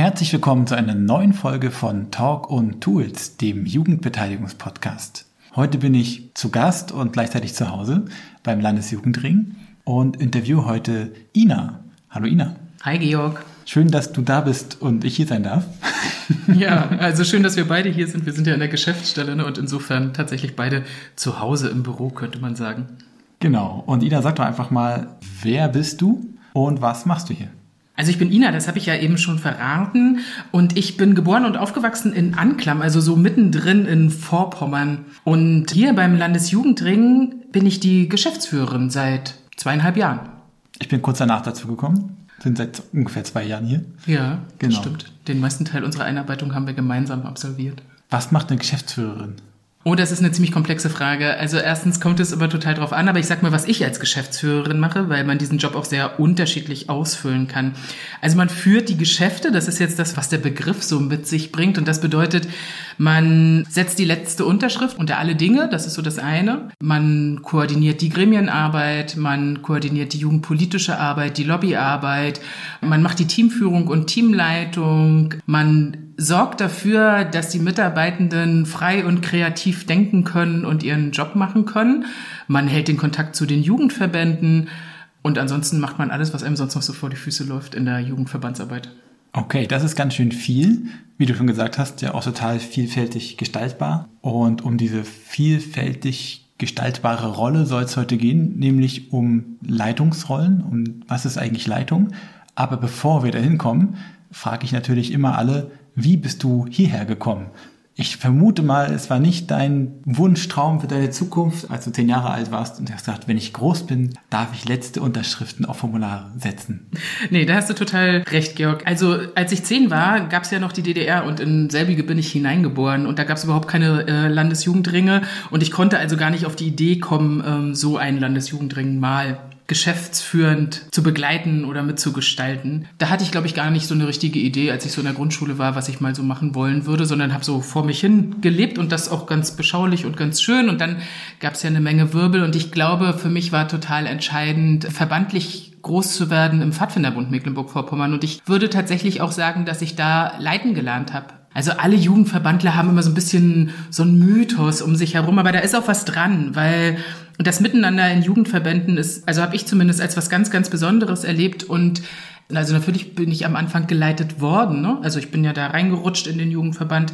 Herzlich willkommen zu einer neuen Folge von Talk und Tools, dem Jugendbeteiligungspodcast. Heute bin ich zu Gast und gleichzeitig zu Hause beim Landesjugendring und interview heute Ina. Hallo Ina. Hi Georg. Schön, dass du da bist und ich hier sein darf. Ja, also schön, dass wir beide hier sind. Wir sind ja in der Geschäftsstelle ne? und insofern tatsächlich beide zu Hause im Büro, könnte man sagen. Genau. Und Ina, sag doch einfach mal, wer bist du und was machst du hier? Also ich bin Ina, das habe ich ja eben schon verraten. Und ich bin geboren und aufgewachsen in Anklam, also so mittendrin in Vorpommern. Und hier beim Landesjugendring bin ich die Geschäftsführerin seit zweieinhalb Jahren. Ich bin kurz danach dazu gekommen. Sind seit ungefähr zwei Jahren hier. Ja, genau. stimmt. Den meisten Teil unserer Einarbeitung haben wir gemeinsam absolviert. Was macht eine Geschäftsführerin? Oh, das ist eine ziemlich komplexe Frage. Also erstens kommt es immer total drauf an, aber ich sag mal, was ich als Geschäftsführerin mache, weil man diesen Job auch sehr unterschiedlich ausfüllen kann. Also man führt die Geschäfte, das ist jetzt das, was der Begriff so mit sich bringt und das bedeutet, man setzt die letzte Unterschrift unter alle Dinge, das ist so das eine. Man koordiniert die Gremienarbeit, man koordiniert die jugendpolitische Arbeit, die Lobbyarbeit, man macht die Teamführung und Teamleitung, man sorgt dafür, dass die Mitarbeitenden frei und kreativ denken können und ihren Job machen können. Man hält den Kontakt zu den Jugendverbänden und ansonsten macht man alles, was einem sonst noch so vor die Füße läuft in der Jugendverbandsarbeit. Okay, das ist ganz schön viel. Wie du schon gesagt hast, ja auch total vielfältig gestaltbar. Und um diese vielfältig gestaltbare Rolle soll es heute gehen, nämlich um Leitungsrollen, um was ist eigentlich Leitung. Aber bevor wir dahin kommen, frage ich natürlich immer alle, wie bist du hierher gekommen? Ich vermute mal, es war nicht dein Wunschtraum für deine Zukunft, als du zehn Jahre alt warst und hast gesagt, wenn ich groß bin, darf ich letzte Unterschriften auf Formulare setzen. Nee, da hast du total recht, Georg. Also als ich zehn war, gab es ja noch die DDR und in selbige bin ich hineingeboren und da gab es überhaupt keine äh, Landesjugendringe und ich konnte also gar nicht auf die Idee kommen, ähm, so einen Landesjugendring mal geschäftsführend zu begleiten oder mitzugestalten. Da hatte ich, glaube ich, gar nicht so eine richtige Idee, als ich so in der Grundschule war, was ich mal so machen wollen würde, sondern habe so vor mich hin gelebt und das auch ganz beschaulich und ganz schön. Und dann gab es ja eine Menge Wirbel und ich glaube, für mich war total entscheidend, verbandlich groß zu werden im Pfadfinderbund Mecklenburg-Vorpommern. Und ich würde tatsächlich auch sagen, dass ich da leiten gelernt habe. Also alle Jugendverbandler haben immer so ein bisschen so einen Mythos um sich herum, aber da ist auch was dran, weil das Miteinander in Jugendverbänden ist, also habe ich zumindest als was ganz, ganz Besonderes erlebt und also natürlich bin ich am Anfang geleitet worden, ne? also ich bin ja da reingerutscht in den Jugendverband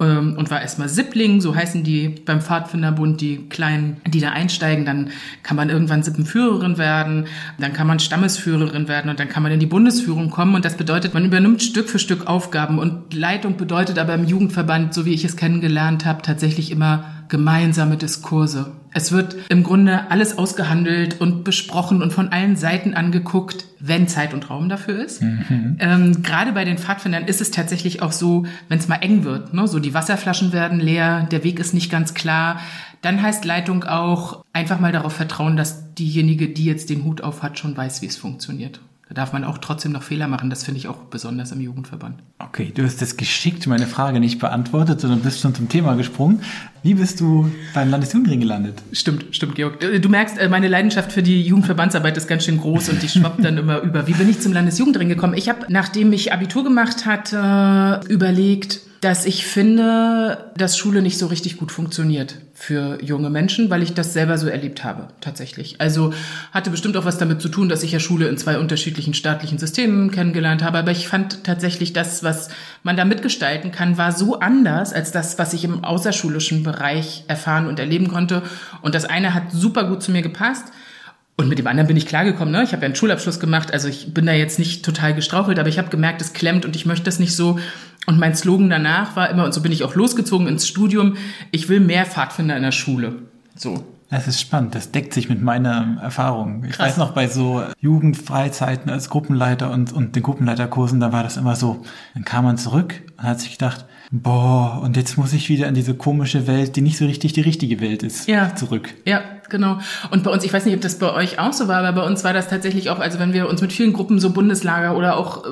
ähm, und war erstmal Sippling, so heißen die beim Pfadfinderbund, die Kleinen, die da einsteigen. Dann kann man irgendwann Sippenführerin werden, dann kann man Stammesführerin werden und dann kann man in die Bundesführung kommen. Und das bedeutet, man übernimmt Stück für Stück Aufgaben. Und Leitung bedeutet aber im Jugendverband, so wie ich es kennengelernt habe, tatsächlich immer gemeinsame Diskurse. Es wird im Grunde alles ausgehandelt und besprochen und von allen Seiten angeguckt, wenn Zeit und Raum dafür ist. Mhm. Ähm, Gerade bei den Pfadfindern ist es tatsächlich auch so, wenn es mal eng wird, ne? so die Wasserflaschen werden leer, der Weg ist nicht ganz klar, dann heißt Leitung auch einfach mal darauf vertrauen, dass diejenige, die jetzt den Hut auf hat, schon weiß, wie es funktioniert. Da darf man auch trotzdem noch Fehler machen. Das finde ich auch besonders im Jugendverband. Okay, du hast das geschickt meine Frage nicht beantwortet, sondern bist schon zum Thema gesprungen. Wie bist du beim Landesjugendring gelandet? Stimmt, stimmt, Georg. Äh, du merkst, äh, meine Leidenschaft für die Jugendverbandsarbeit ist ganz schön groß und die schwappt dann immer über. Wie bin ich zum Landesjugendring gekommen? Ich habe, nachdem ich Abitur gemacht hatte, überlegt, dass ich finde, dass Schule nicht so richtig gut funktioniert für junge Menschen, weil ich das selber so erlebt habe, tatsächlich. Also hatte bestimmt auch was damit zu tun, dass ich ja Schule in zwei unterschiedlichen staatlichen Systemen kennengelernt habe, aber ich fand tatsächlich das, was man da mitgestalten kann, war so anders als das, was ich im außerschulischen Bereich erfahren und erleben konnte. Und das eine hat super gut zu mir gepasst. Und mit dem anderen bin ich klargekommen. Ne? Ich habe ja einen Schulabschluss gemacht, also ich bin da jetzt nicht total gestrauchelt, aber ich habe gemerkt, es klemmt und ich möchte das nicht so und mein Slogan danach war immer, und so bin ich auch losgezogen ins Studium, ich will mehr Pfadfinder in der Schule. So. Das ist spannend, das deckt sich mit meiner Erfahrung. Ich Krass. weiß noch, bei so Jugendfreizeiten als Gruppenleiter und, und den Gruppenleiterkursen, da war das immer so, dann kam man zurück und hat sich gedacht, boah, und jetzt muss ich wieder in diese komische Welt, die nicht so richtig die richtige Welt ist, ja. zurück. Ja, genau. Und bei uns, ich weiß nicht, ob das bei euch auch so war, aber bei uns war das tatsächlich auch, also wenn wir uns mit vielen Gruppen so Bundeslager oder auch äh,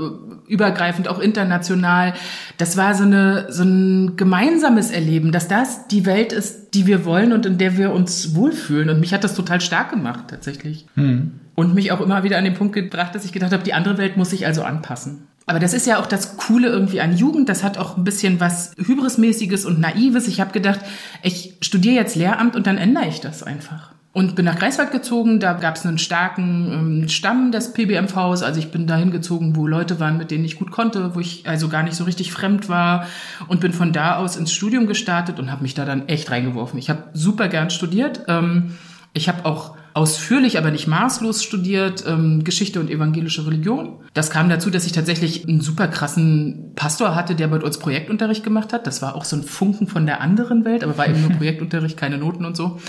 übergreifend, auch international, das war so eine, so ein gemeinsames Erleben, dass das die Welt ist, die wir wollen und in der wir uns wohlfühlen. Und mich hat das total stark gemacht, tatsächlich. Hm. Und mich auch immer wieder an den Punkt gebracht, dass ich gedacht habe, die andere Welt muss sich also anpassen. Aber das ist ja auch das Coole irgendwie an Jugend. Das hat auch ein bisschen was Hybrismäßiges und Naives. Ich habe gedacht, ich studiere jetzt Lehramt und dann ändere ich das einfach. Und bin nach Greifswald gezogen, da gab es einen starken ähm, Stamm des PBMVs. Also ich bin dahin gezogen, wo Leute waren, mit denen ich gut konnte, wo ich also gar nicht so richtig fremd war und bin von da aus ins Studium gestartet und habe mich da dann echt reingeworfen. Ich habe super gern studiert. Ähm, ich habe auch ausführlich, aber nicht maßlos studiert, ähm, Geschichte und evangelische Religion. Das kam dazu, dass ich tatsächlich einen super krassen Pastor hatte, der mit uns Projektunterricht gemacht hat. Das war auch so ein Funken von der anderen Welt, aber war eben nur Projektunterricht, keine Noten und so.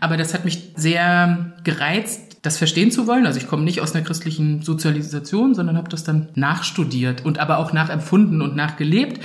Aber das hat mich sehr gereizt, das verstehen zu wollen. Also ich komme nicht aus einer christlichen Sozialisation, sondern habe das dann nachstudiert und aber auch nachempfunden und nachgelebt.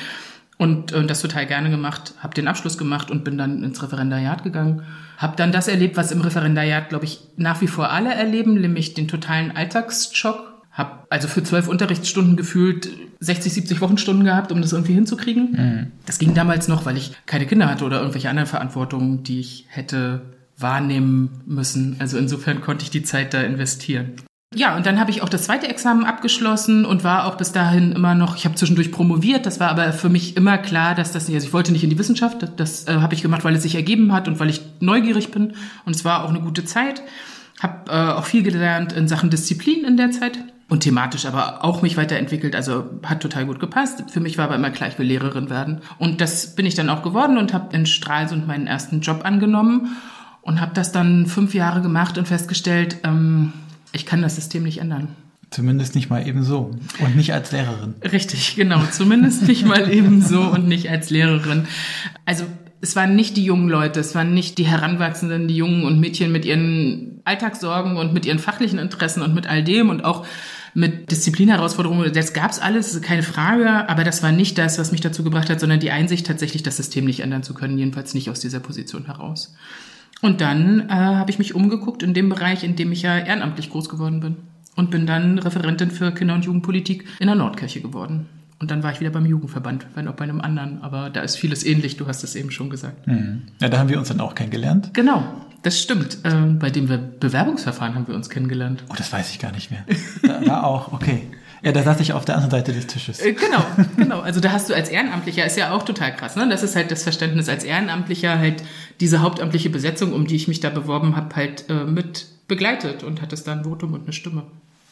Und, und das total gerne gemacht, habe den Abschluss gemacht und bin dann ins Referendariat gegangen. Habe dann das erlebt, was im Referendariat, glaube ich, nach wie vor alle erleben, nämlich den totalen Alltagsschock. Habe also für zwölf Unterrichtsstunden gefühlt 60, 70 Wochenstunden gehabt, um das irgendwie hinzukriegen. Mhm. Das ging damals noch, weil ich keine Kinder hatte oder irgendwelche anderen Verantwortungen, die ich hätte wahrnehmen müssen. Also insofern konnte ich die Zeit da investieren. Ja, und dann habe ich auch das zweite Examen abgeschlossen und war auch bis dahin immer noch, ich habe zwischendurch promoviert, das war aber für mich immer klar, dass das nicht, also ich wollte nicht in die Wissenschaft, das, das äh, habe ich gemacht, weil es sich ergeben hat und weil ich neugierig bin und es war auch eine gute Zeit. Habe äh, auch viel gelernt in Sachen Disziplin in der Zeit und thematisch aber auch mich weiterentwickelt, also hat total gut gepasst. Für mich war aber immer klar, ich will Lehrerin werden und das bin ich dann auch geworden und habe in Stralsund meinen ersten Job angenommen und habe das dann fünf Jahre gemacht und festgestellt, ähm, ich kann das System nicht ändern. Zumindest nicht mal eben so und nicht als Lehrerin. Richtig, genau. Zumindest nicht mal eben so und nicht als Lehrerin. Also es waren nicht die jungen Leute, es waren nicht die Heranwachsenden, die Jungen und Mädchen mit ihren Alltagssorgen und mit ihren fachlichen Interessen und mit all dem und auch mit Disziplinherausforderungen. Das gab's alles, keine Frage, aber das war nicht das, was mich dazu gebracht hat, sondern die Einsicht, tatsächlich das System nicht ändern zu können, jedenfalls nicht aus dieser Position heraus. Und dann äh, habe ich mich umgeguckt in dem Bereich, in dem ich ja ehrenamtlich groß geworden bin. Und bin dann Referentin für Kinder- und Jugendpolitik in der Nordkirche geworden. Und dann war ich wieder beim Jugendverband, wenn auch bei einem anderen. Aber da ist vieles ähnlich, du hast es eben schon gesagt. Mhm. Ja, da haben wir uns dann auch kennengelernt. Genau, das stimmt. Ähm, bei dem Bewerbungsverfahren haben wir uns kennengelernt. Oh, das weiß ich gar nicht mehr. Da, da auch, okay. Ja, da saß ich auf der anderen Seite des Tisches. Äh, genau, genau. Also da hast du als Ehrenamtlicher, ist ja auch total krass, ne? Das ist halt das Verständnis als Ehrenamtlicher, halt diese hauptamtliche Besetzung, um die ich mich da beworben habe, halt äh, mit begleitet und hattest da ein Votum und eine Stimme.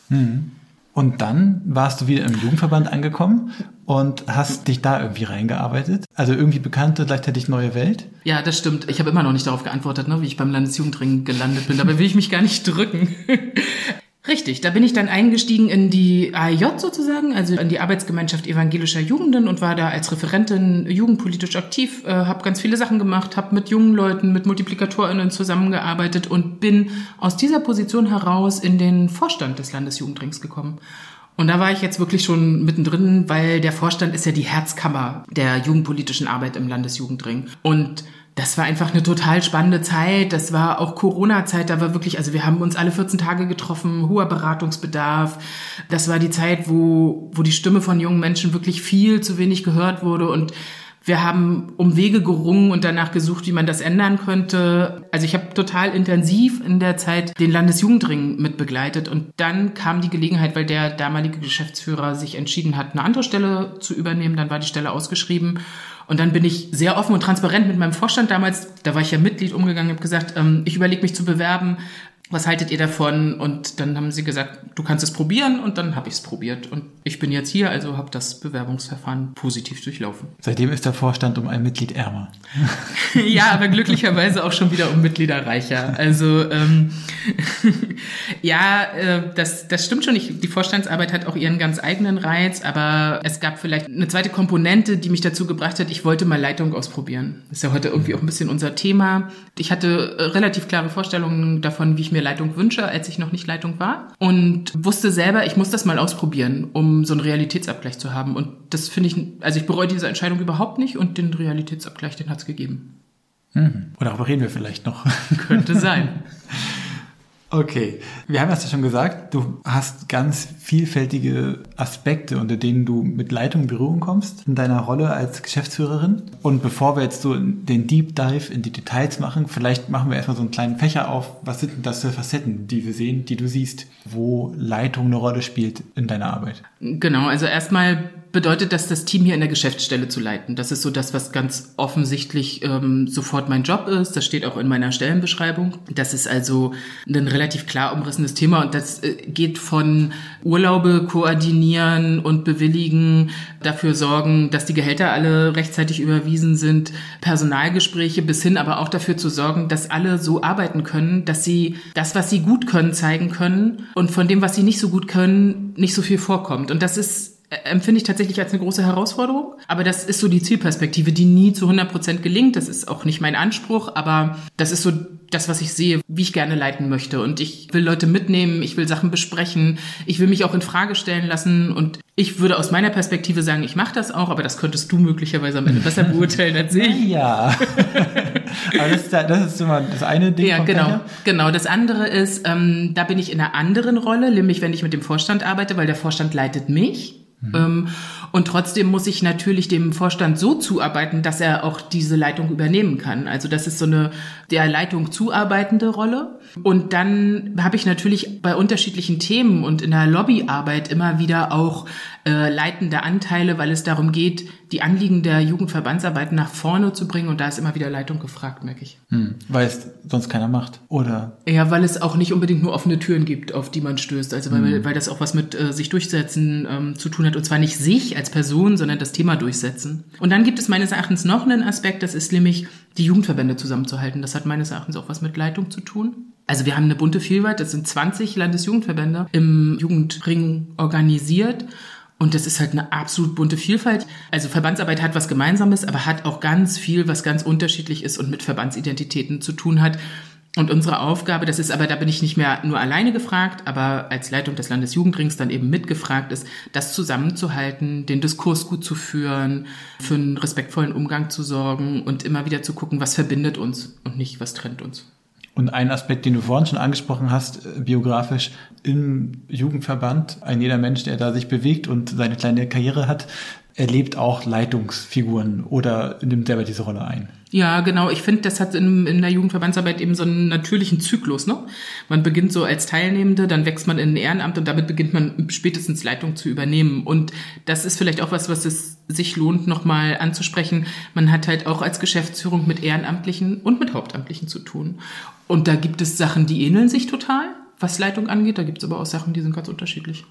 Mhm. Und dann warst du wieder im Jugendverband angekommen und hast dich da irgendwie reingearbeitet. Also irgendwie bekannte, gleichzeitig neue Welt. Ja, das stimmt. Ich habe immer noch nicht darauf geantwortet, ne, wie ich beim Landesjugendring gelandet bin. Dabei will ich mich gar nicht drücken. Richtig, da bin ich dann eingestiegen in die AJ sozusagen, also in die Arbeitsgemeinschaft evangelischer Jugenden und war da als Referentin jugendpolitisch aktiv, äh, habe ganz viele Sachen gemacht, habe mit jungen Leuten, mit Multiplikatorinnen zusammengearbeitet und bin aus dieser Position heraus in den Vorstand des Landesjugendrings gekommen. Und da war ich jetzt wirklich schon mittendrin, weil der Vorstand ist ja die Herzkammer der jugendpolitischen Arbeit im Landesjugendring. Und das war einfach eine total spannende Zeit. Das war auch Corona-Zeit. Da war wirklich, also wir haben uns alle 14 Tage getroffen, hoher Beratungsbedarf. Das war die Zeit, wo, wo die Stimme von jungen Menschen wirklich viel zu wenig gehört wurde und wir haben um Wege gerungen und danach gesucht, wie man das ändern könnte. Also ich habe total intensiv in der Zeit den Landesjugendring mit begleitet und dann kam die Gelegenheit, weil der damalige Geschäftsführer sich entschieden hat, eine andere Stelle zu übernehmen. Dann war die Stelle ausgeschrieben und dann bin ich sehr offen und transparent mit meinem Vorstand damals, da war ich ja Mitglied umgegangen, habe gesagt, ähm, ich überlege mich zu bewerben was haltet ihr davon? Und dann haben sie gesagt, du kannst es probieren und dann habe ich es probiert. Und ich bin jetzt hier, also habe das Bewerbungsverfahren positiv durchlaufen. Seitdem ist der Vorstand um ein Mitglied ärmer. ja, aber glücklicherweise auch schon wieder um Mitglieder reicher. Also ähm, ja, äh, das, das stimmt schon. Ich, die Vorstandsarbeit hat auch ihren ganz eigenen Reiz, aber es gab vielleicht eine zweite Komponente, die mich dazu gebracht hat, ich wollte mal Leitung ausprobieren. Das ist ja heute irgendwie auch ein bisschen unser Thema. Ich hatte äh, relativ klare Vorstellungen davon, wie ich mir mir Leitung wünsche, als ich noch nicht Leitung war. Und wusste selber, ich muss das mal ausprobieren, um so einen Realitätsabgleich zu haben. Und das finde ich, also ich bereue diese Entscheidung überhaupt nicht und den Realitätsabgleich, den hat es gegeben. Mhm. Oder darüber reden wir vielleicht noch. Könnte sein. Okay, wir haben es ja schon gesagt, du hast ganz vielfältige Aspekte, unter denen du mit Leitung in Berührung kommst in deiner Rolle als Geschäftsführerin. Und bevor wir jetzt so den Deep Dive in die Details machen, vielleicht machen wir erstmal so einen kleinen Fächer auf. Was sind denn das für Facetten, die wir sehen, die du siehst, wo Leitung eine Rolle spielt in deiner Arbeit? Genau, also erstmal bedeutet das, das Team hier in der Geschäftsstelle zu leiten. Das ist so das, was ganz offensichtlich ähm, sofort mein Job ist. Das steht auch in meiner Stellenbeschreibung. Das ist also ein relativ klar umrissenes Thema und das äh, geht von Urlaube koordinieren und bewilligen, dafür sorgen, dass die Gehälter alle rechtzeitig überwiesen sind, Personalgespräche bis hin aber auch dafür zu sorgen, dass alle so arbeiten können, dass sie das, was sie gut können, zeigen können und von dem, was sie nicht so gut können, nicht so viel vorkommt. Und das ist empfinde ich tatsächlich als eine große Herausforderung. Aber das ist so die Zielperspektive, die nie zu 100 Prozent gelingt. Das ist auch nicht mein Anspruch, aber das ist so das, was ich sehe, wie ich gerne leiten möchte. Und ich will Leute mitnehmen, ich will Sachen besprechen, ich will mich auch in Frage stellen lassen. Und ich würde aus meiner Perspektive sagen, ich mache das auch, aber das könntest du möglicherweise am Ende besser beurteilen als ich. Ja. aber das ist, das ist immer das eine Ding. Ja, genau. Fächer. Genau. Das andere ist, ähm, da bin ich in einer anderen Rolle, nämlich wenn ich mit dem Vorstand arbeite, weil der Vorstand leitet mich. Mhm. Ähm, und trotzdem muss ich natürlich dem Vorstand so zuarbeiten, dass er auch diese Leitung übernehmen kann. Also das ist so eine der Leitung zuarbeitende Rolle. Und dann habe ich natürlich bei unterschiedlichen Themen und in der Lobbyarbeit immer wieder auch äh, leitende Anteile, weil es darum geht, die Anliegen der Jugendverbandsarbeit nach vorne zu bringen. Und da ist immer wieder Leitung gefragt, merke ich. Hm, weil es sonst keiner macht, oder? Ja, weil es auch nicht unbedingt nur offene Türen gibt, auf die man stößt. Also weil, hm. weil das auch was mit äh, sich durchsetzen ähm, zu tun hat. Und zwar nicht sich als Person, sondern das Thema durchsetzen. Und dann gibt es meines Erachtens noch einen Aspekt, das ist nämlich die Jugendverbände zusammenzuhalten. Das hat meines Erachtens auch was mit Leitung zu tun. Also wir haben eine bunte Vielfalt, das sind 20 Landesjugendverbände im Jugendring organisiert. Und das ist halt eine absolut bunte Vielfalt. Also Verbandsarbeit hat was Gemeinsames, aber hat auch ganz viel, was ganz unterschiedlich ist und mit Verbandsidentitäten zu tun hat. Und unsere Aufgabe, das ist aber, da bin ich nicht mehr nur alleine gefragt, aber als Leitung des Landesjugendrings dann eben mitgefragt ist, das zusammenzuhalten, den Diskurs gut zu führen, für einen respektvollen Umgang zu sorgen und immer wieder zu gucken, was verbindet uns und nicht, was trennt uns. Und ein Aspekt, den du vorhin schon angesprochen hast, äh, biografisch im Jugendverband, ein jeder Mensch, der da sich bewegt und seine kleine Karriere hat, erlebt auch Leitungsfiguren oder nimmt selber diese Rolle ein. Ja, genau. Ich finde, das hat in, in der Jugendverbandsarbeit eben so einen natürlichen Zyklus. Ne? Man beginnt so als Teilnehmende, dann wächst man in ein Ehrenamt und damit beginnt man spätestens Leitung zu übernehmen. Und das ist vielleicht auch was, was es sich lohnt, nochmal anzusprechen. Man hat halt auch als Geschäftsführung mit Ehrenamtlichen und mit Hauptamtlichen zu tun. Und da gibt es Sachen, die ähneln sich total, was Leitung angeht. Da gibt es aber auch Sachen, die sind ganz unterschiedlich.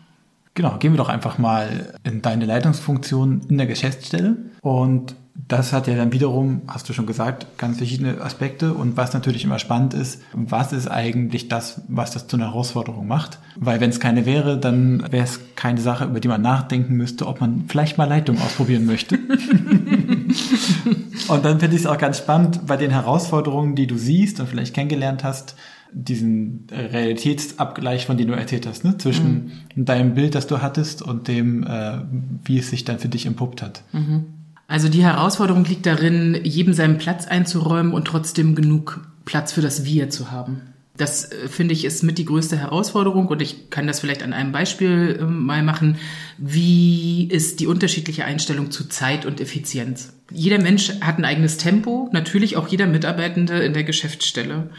Genau, gehen wir doch einfach mal in deine Leitungsfunktion in der Geschäftsstelle. Und das hat ja dann wiederum, hast du schon gesagt, ganz verschiedene Aspekte. Und was natürlich immer spannend ist, was ist eigentlich das, was das zu einer Herausforderung macht? Weil wenn es keine wäre, dann wäre es keine Sache, über die man nachdenken müsste, ob man vielleicht mal Leitung ausprobieren möchte. und dann finde ich es auch ganz spannend bei den Herausforderungen, die du siehst und vielleicht kennengelernt hast, diesen Realitätsabgleich, von dem du erzählt hast, ne? zwischen mhm. deinem Bild, das du hattest und dem, äh, wie es sich dann für dich entpuppt hat. Mhm. Also die Herausforderung liegt darin, jedem seinen Platz einzuräumen und trotzdem genug Platz für das Wir zu haben. Das äh, finde ich ist mit die größte Herausforderung und ich kann das vielleicht an einem Beispiel äh, mal machen. Wie ist die unterschiedliche Einstellung zu Zeit und Effizienz? Jeder Mensch hat ein eigenes Tempo, natürlich auch jeder Mitarbeitende in der Geschäftsstelle.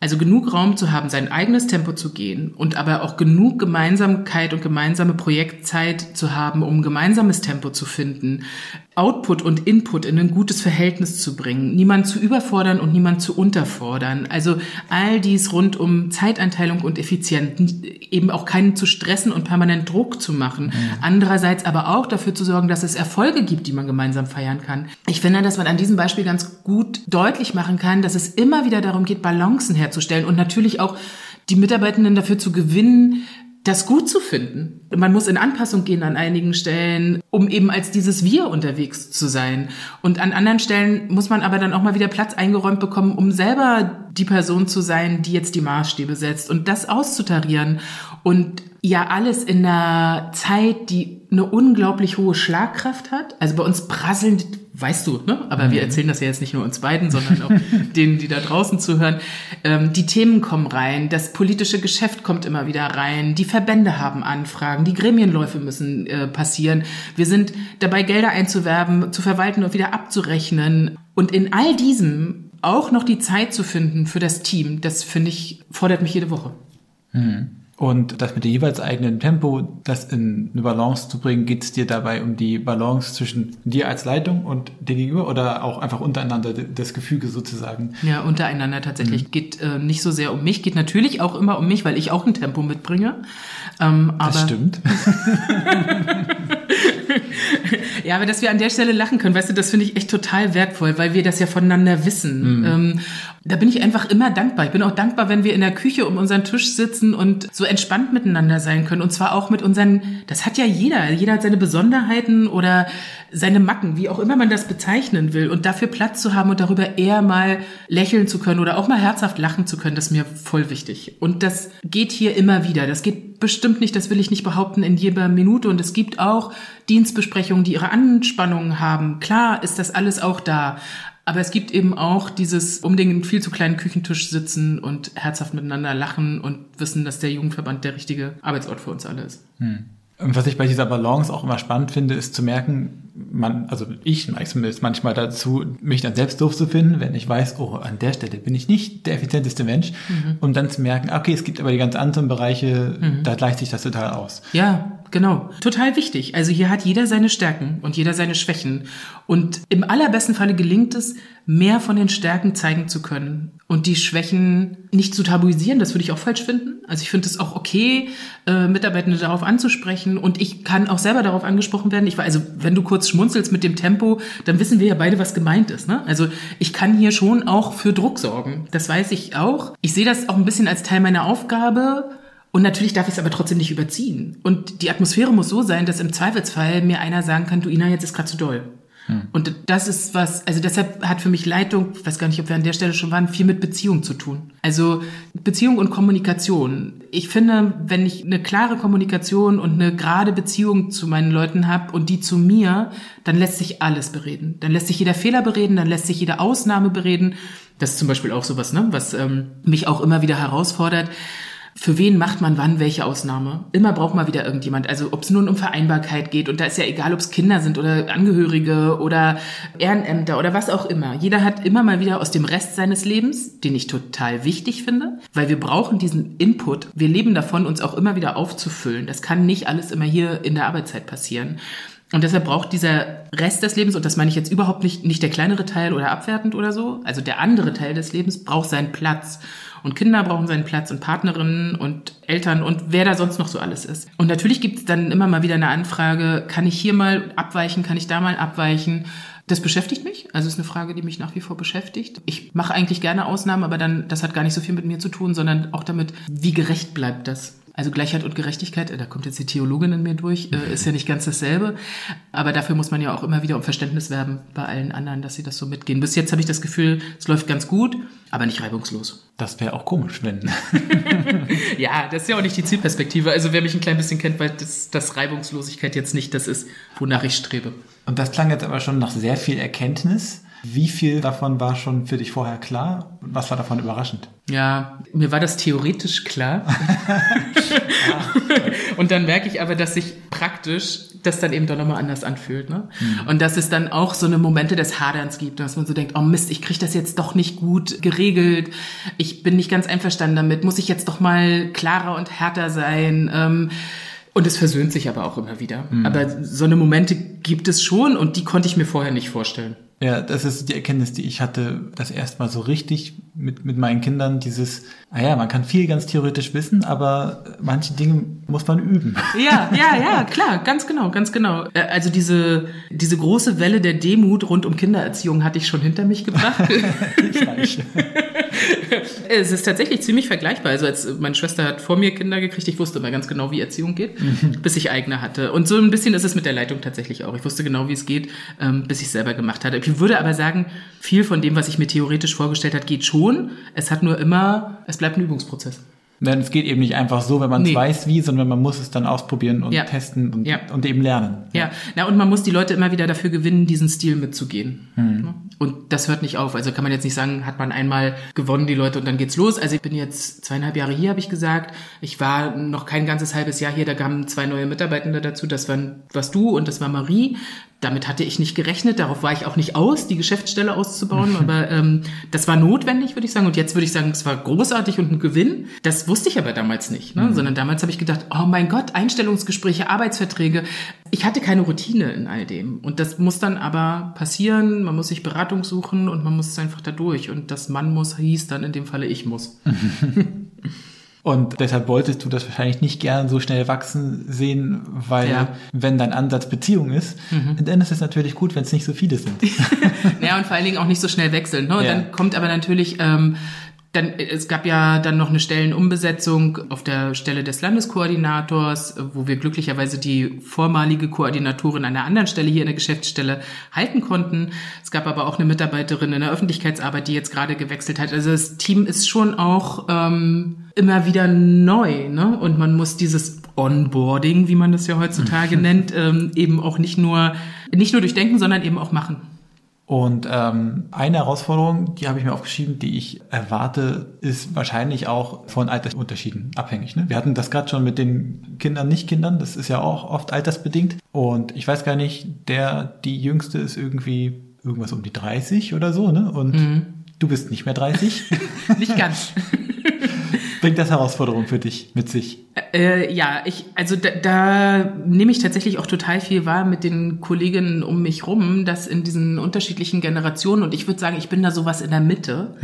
Also genug Raum zu haben, sein eigenes Tempo zu gehen und aber auch genug Gemeinsamkeit und gemeinsame Projektzeit zu haben, um gemeinsames Tempo zu finden, Output und Input in ein gutes Verhältnis zu bringen, niemand zu überfordern und niemand zu unterfordern. Also all dies rund um Zeiteinteilung und Effizienz, eben auch keinen zu stressen und permanent Druck zu machen. Mhm. Andererseits aber auch dafür zu sorgen, dass es Erfolge gibt, die man gemeinsam feiern kann. Ich finde, dass man an diesem Beispiel ganz gut deutlich machen kann, dass es immer wieder darum geht, Balancen herzustellen und natürlich auch die Mitarbeitenden dafür zu gewinnen, das gut zu finden. Man muss in Anpassung gehen an einigen Stellen, um eben als dieses Wir unterwegs zu sein. Und an anderen Stellen muss man aber dann auch mal wieder Platz eingeräumt bekommen, um selber die Person zu sein, die jetzt die Maßstäbe setzt und das auszutarieren. Und ja, alles in einer Zeit, die eine unglaublich hohe Schlagkraft hat. Also bei uns prasseln weißt du, ne? Aber mhm. wir erzählen das ja jetzt nicht nur uns beiden, sondern auch denen, die da draußen zuhören. Ähm, die Themen kommen rein, das politische Geschäft kommt immer wieder rein, die Verbände haben Anfragen, die Gremienläufe müssen äh, passieren. Wir sind dabei, Gelder einzuwerben, zu verwalten und wieder abzurechnen. Und in all diesem auch noch die Zeit zu finden für das Team, das finde ich, fordert mich jede Woche. Mhm. Und das mit dem jeweils eigenen Tempo, das in eine Balance zu bringen, geht es dir dabei um die Balance zwischen dir als Leitung und dir gegenüber oder auch einfach untereinander das Gefüge sozusagen? Ja, untereinander tatsächlich. Mhm. Geht äh, nicht so sehr um mich, geht natürlich auch immer um mich, weil ich auch ein Tempo mitbringe. Ähm, das stimmt. ja, aber dass wir an der Stelle lachen können, weißt du, das finde ich echt total wertvoll, weil wir das ja voneinander wissen. Mhm. Ähm, da bin ich einfach immer dankbar. Ich bin auch dankbar, wenn wir in der Küche um unseren Tisch sitzen und so entspannt miteinander sein können. Und zwar auch mit unseren, das hat ja jeder. Jeder hat seine Besonderheiten oder seine Macken, wie auch immer man das bezeichnen will. Und dafür Platz zu haben und darüber eher mal lächeln zu können oder auch mal herzhaft lachen zu können, das ist mir voll wichtig. Und das geht hier immer wieder. Das geht bestimmt nicht, das will ich nicht behaupten, in jeder Minute. Und es gibt auch Dienstbesprechungen, die ihre Anspannungen haben. Klar ist das alles auch da. Aber es gibt eben auch dieses um den viel zu kleinen Küchentisch sitzen und herzhaft miteinander lachen und wissen, dass der Jugendverband der richtige Arbeitsort für uns alle ist. Hm. Was ich bei dieser Balance auch immer spannend finde, ist zu merken, man, also ich neige zumindest manchmal dazu, mich dann selbst doof zu finden, wenn ich weiß, oh, an der Stelle bin ich nicht der effizienteste Mensch, mhm. um dann zu merken, okay, es gibt aber die ganz anderen Bereiche, mhm. da gleicht sich das total aus. Ja, genau. Total wichtig. Also hier hat jeder seine Stärken und jeder seine Schwächen. Und im allerbesten Falle gelingt es, mehr von den Stärken zeigen zu können und die Schwächen nicht zu tabuisieren. Das würde ich auch falsch finden. Also ich finde es auch okay, äh, Mitarbeitende darauf anzusprechen und ich kann auch selber darauf angesprochen werden. Ich war, also wenn du kurz schmunzelst mit dem Tempo, dann wissen wir ja beide, was gemeint ist. Ne? Also ich kann hier schon auch für Druck sorgen. Das weiß ich auch. Ich sehe das auch ein bisschen als Teil meiner Aufgabe und natürlich darf ich es aber trotzdem nicht überziehen. Und die Atmosphäre muss so sein, dass im Zweifelsfall mir einer sagen kann, du Ina, jetzt ist gerade zu doll. Hm. Und das ist was, also deshalb hat für mich Leitung, ich weiß gar nicht, ob wir an der Stelle schon waren, viel mit Beziehung zu tun. Also Beziehung und Kommunikation. Ich finde, wenn ich eine klare Kommunikation und eine gerade Beziehung zu meinen Leuten habe und die zu mir, dann lässt sich alles bereden. Dann lässt sich jeder Fehler bereden, dann lässt sich jede Ausnahme bereden. Das ist zum Beispiel auch sowas, ne, was ähm, mich auch immer wieder herausfordert für wen macht man wann welche Ausnahme? Immer braucht man wieder irgendjemand. Also ob es nun um Vereinbarkeit geht und da ist ja egal, ob es Kinder sind oder Angehörige oder Ehrenämter oder was auch immer. Jeder hat immer mal wieder aus dem Rest seines Lebens, den ich total wichtig finde, weil wir brauchen diesen Input. Wir leben davon, uns auch immer wieder aufzufüllen. Das kann nicht alles immer hier in der Arbeitszeit passieren. Und deshalb braucht dieser Rest des Lebens, und das meine ich jetzt überhaupt nicht, nicht der kleinere Teil oder abwertend oder so, also der andere Teil des Lebens braucht seinen Platz. Und Kinder brauchen seinen Platz und Partnerinnen und Eltern und wer da sonst noch so alles ist. Und natürlich gibt es dann immer mal wieder eine Anfrage, kann ich hier mal abweichen, kann ich da mal abweichen? Das beschäftigt mich, also ist eine Frage, die mich nach wie vor beschäftigt. Ich mache eigentlich gerne Ausnahmen, aber dann, das hat gar nicht so viel mit mir zu tun, sondern auch damit, wie gerecht bleibt das. Also Gleichheit und Gerechtigkeit, äh, da kommt jetzt die Theologin in mir durch, äh, ist ja nicht ganz dasselbe. Aber dafür muss man ja auch immer wieder um Verständnis werben bei allen anderen, dass sie das so mitgehen. Bis jetzt habe ich das Gefühl, es läuft ganz gut, aber nicht reibungslos. Das wäre auch komisch, wenn. ja, das ist ja auch nicht die Zielperspektive. Also wer mich ein klein bisschen kennt, weiß, dass, dass Reibungslosigkeit jetzt nicht das ist, wonach ich strebe. Und das klang jetzt aber schon nach sehr viel Erkenntnis. Wie viel davon war schon für dich vorher klar? Was war davon überraschend? Ja, mir war das theoretisch klar. und dann merke ich aber, dass sich praktisch das dann eben doch nochmal anders anfühlt. Ne? Mhm. Und dass es dann auch so eine Momente des Haderns gibt, dass man so denkt, oh Mist, ich kriege das jetzt doch nicht gut geregelt. Ich bin nicht ganz einverstanden damit. Muss ich jetzt doch mal klarer und härter sein? Ähm, und es versöhnt sich aber auch immer wieder. Mhm. Aber so eine Momente gibt es schon und die konnte ich mir vorher nicht vorstellen. Ja, das ist die Erkenntnis, die ich hatte, das erstmal so richtig mit, mit meinen Kindern, dieses, ah ja, man kann viel ganz theoretisch wissen, aber manche Dinge muss man üben. Ja, ja, ja, klar, ganz genau, ganz genau. Äh, also diese, diese große Welle der Demut rund um Kindererziehung hatte ich schon hinter mich gebracht. es ist tatsächlich ziemlich vergleichbar. Also als meine Schwester hat vor mir Kinder gekriegt, ich wusste immer ganz genau, wie Erziehung geht, mhm. bis ich eigene hatte. Und so ein bisschen ist es mit der Leitung tatsächlich auch. Ich wusste genau, wie es geht, ähm, bis ich es selber gemacht hatte. Ich würde aber sagen, viel von dem, was ich mir theoretisch vorgestellt hat, geht schon. Es hat nur immer, es bleibt ein Übungsprozess. Denn es geht eben nicht einfach so, wenn man es Nee. weiß wie, sondern man muss es dann ausprobieren und Ja. testen und, Ja. und eben lernen. Ja, na und man muss die Leute immer wieder dafür gewinnen, diesen Stil mitzugehen. Hm. Ne? Und das hört nicht auf. Also kann man jetzt nicht sagen, hat man einmal gewonnen, die Leute, und dann geht's los. Also ich bin jetzt zweieinhalb Jahre hier, habe ich gesagt. Ich war noch kein ganzes halbes Jahr hier, da kamen zwei neue Mitarbeitende dazu. Das waren was du und das war Marie. Damit hatte ich nicht gerechnet, darauf war ich auch nicht aus, die Geschäftsstelle auszubauen, aber ähm, das war notwendig, würde ich sagen. Und jetzt würde ich sagen, es war großartig und ein Gewinn. Das wusste ich aber damals nicht, ne? sondern damals habe ich gedacht, oh mein Gott, Einstellungsgespräche, Arbeitsverträge. Ich hatte keine Routine in all dem. Und das muss dann aber passieren. Man muss sich Beratung suchen und man muss es einfach da durch. Und das Mann muss hieß dann in dem Falle ich muss. Und deshalb wolltest du das wahrscheinlich nicht gern so schnell wachsen sehen, weil Ja. wenn dein Ansatz Beziehung ist, dann ist es natürlich gut, wenn es nicht so viele sind. Ja, und vor allen Dingen auch nicht so schnell wechseln. Ne? Und Ja. dann kommt aber natürlich, ähm, dann, es gab ja dann noch eine Stellenumbesetzung auf der Stelle des Landeskoordinators, wo wir glücklicherweise die vormalige Koordinatorin an einer anderen Stelle hier in der Geschäftsstelle halten konnten. Es gab aber auch eine Mitarbeiterin in der Öffentlichkeitsarbeit, die jetzt gerade gewechselt hat. Also das Team ist schon auch ähm, immer wieder neu, ne? Und man muss dieses Onboarding, wie man das ja heutzutage nennt, ähm, eben auch nicht nur nicht nur durchdenken, sondern eben auch machen. Und ähm, eine Herausforderung, die habe ich mir aufgeschrieben, die ich erwarte, ist wahrscheinlich auch von Altersunterschieden abhängig. Ne? Wir hatten das gerade schon mit den Kindern, Nicht-Kindern, das ist ja auch oft altersbedingt. Und ich weiß gar nicht, der, die Jüngste ist irgendwie irgendwas um die 30 oder so, ne? Und du bist nicht mehr 30. Nicht ganz. Bringt das Herausforderungen für dich mit sich? Äh, ja, ich, also da, da nehme ich tatsächlich auch total viel wahr mit den Kolleginnen um mich rum, dass in diesen unterschiedlichen Generationen, und ich würde sagen, ich bin da sowas in der Mitte,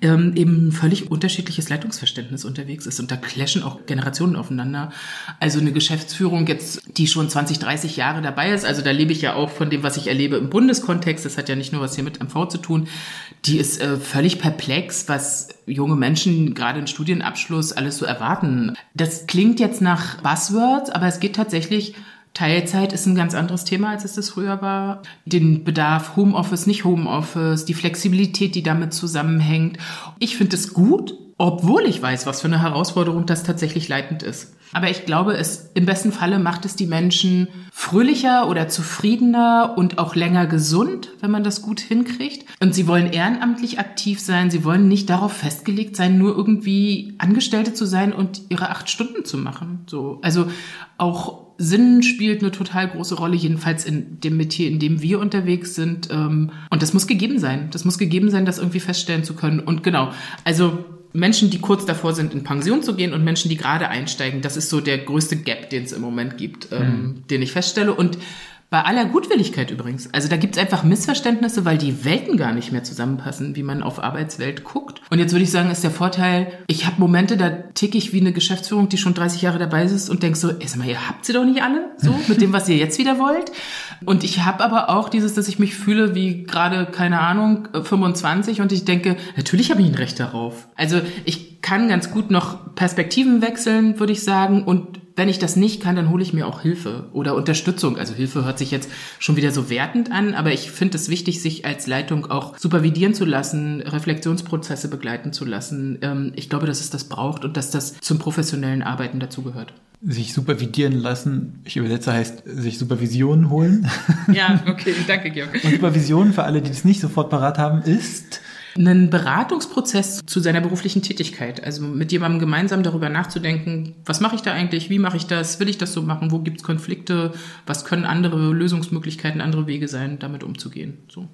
ähm, eben völlig unterschiedliches Leitungsverständnis unterwegs ist. Und da clashen auch Generationen aufeinander. Also eine Geschäftsführung jetzt, die schon 20, 30 Jahre dabei ist, also da lebe ich ja auch von dem, was ich erlebe im Bundeskontext, das hat ja nicht nur was hier mit MV zu tun, die ist äh, völlig perplex, was junge Menschen gerade in Studienabschluss alles so erwarten. Das klingt jetzt nach Buzzwords, aber es geht tatsächlich Teilzeit ist ein ganz anderes Thema, als es das früher war. Den Bedarf Homeoffice, nicht Homeoffice, die Flexibilität, die damit zusammenhängt. Ich finde es gut, obwohl ich weiß, was für eine Herausforderung das tatsächlich leitend ist. Aber ich glaube, es im besten Falle macht es die Menschen fröhlicher oder zufriedener und auch länger gesund, wenn man das gut hinkriegt. Und sie wollen ehrenamtlich aktiv sein. Sie wollen nicht darauf festgelegt sein, nur irgendwie Angestellte zu sein und ihre acht Stunden zu machen. So, also auch Sinn spielt eine total große Rolle, jedenfalls in dem Metier, in dem wir unterwegs sind. ähm, Und das muss gegeben sein. Das muss gegeben sein, das irgendwie feststellen zu können. Und genau, also Menschen, die kurz davor sind, in Pension zu gehen und Menschen, die gerade einsteigen, das ist so der größte Gap, den es im Moment gibt, ähm, den ich feststelle. Und bei aller Gutwilligkeit übrigens. Also da gibt es einfach Missverständnisse, weil die Welten gar nicht mehr zusammenpassen, wie man auf Arbeitswelt guckt. Und jetzt würde ich sagen, ist der Vorteil, ich habe Momente, da ticke ich wie eine Geschäftsführung, die schon 30 Jahre dabei ist und denk so, ey, sag mal, ihr habt sie doch nicht alle, so, mit dem, was ihr jetzt wieder wollt. Und ich habe aber auch dieses, dass ich mich fühle wie gerade, keine Ahnung, äh, 25 und ich denke, natürlich habe ich ein Recht darauf. Also ich kann ganz gut noch Perspektiven wechseln, würde ich sagen, und wenn ich das nicht kann, dann hole ich mir auch Hilfe oder Unterstützung. Also Hilfe hört sich jetzt schon wieder so wertend an, aber ich finde es wichtig, sich als Leitung auch supervidieren zu lassen, Reflexionsprozesse begleiten zu lassen. Ähm, Ich glaube, dass es das braucht und dass das zum professionellen Arbeiten dazugehört. Sich supervidieren lassen, ich übersetze heißt, sich Supervision holen. Ja, okay, danke, Georg. Und Supervision für alle, die das nicht sofort parat haben, ist, einen Beratungsprozess zu seiner beruflichen Tätigkeit. Also mit jemandem gemeinsam darüber nachzudenken, was mache ich da eigentlich, wie mache ich das, will ich das so machen, wo gibt es Konflikte, was können andere Lösungsmöglichkeiten, andere Wege sein, damit umzugehen. So.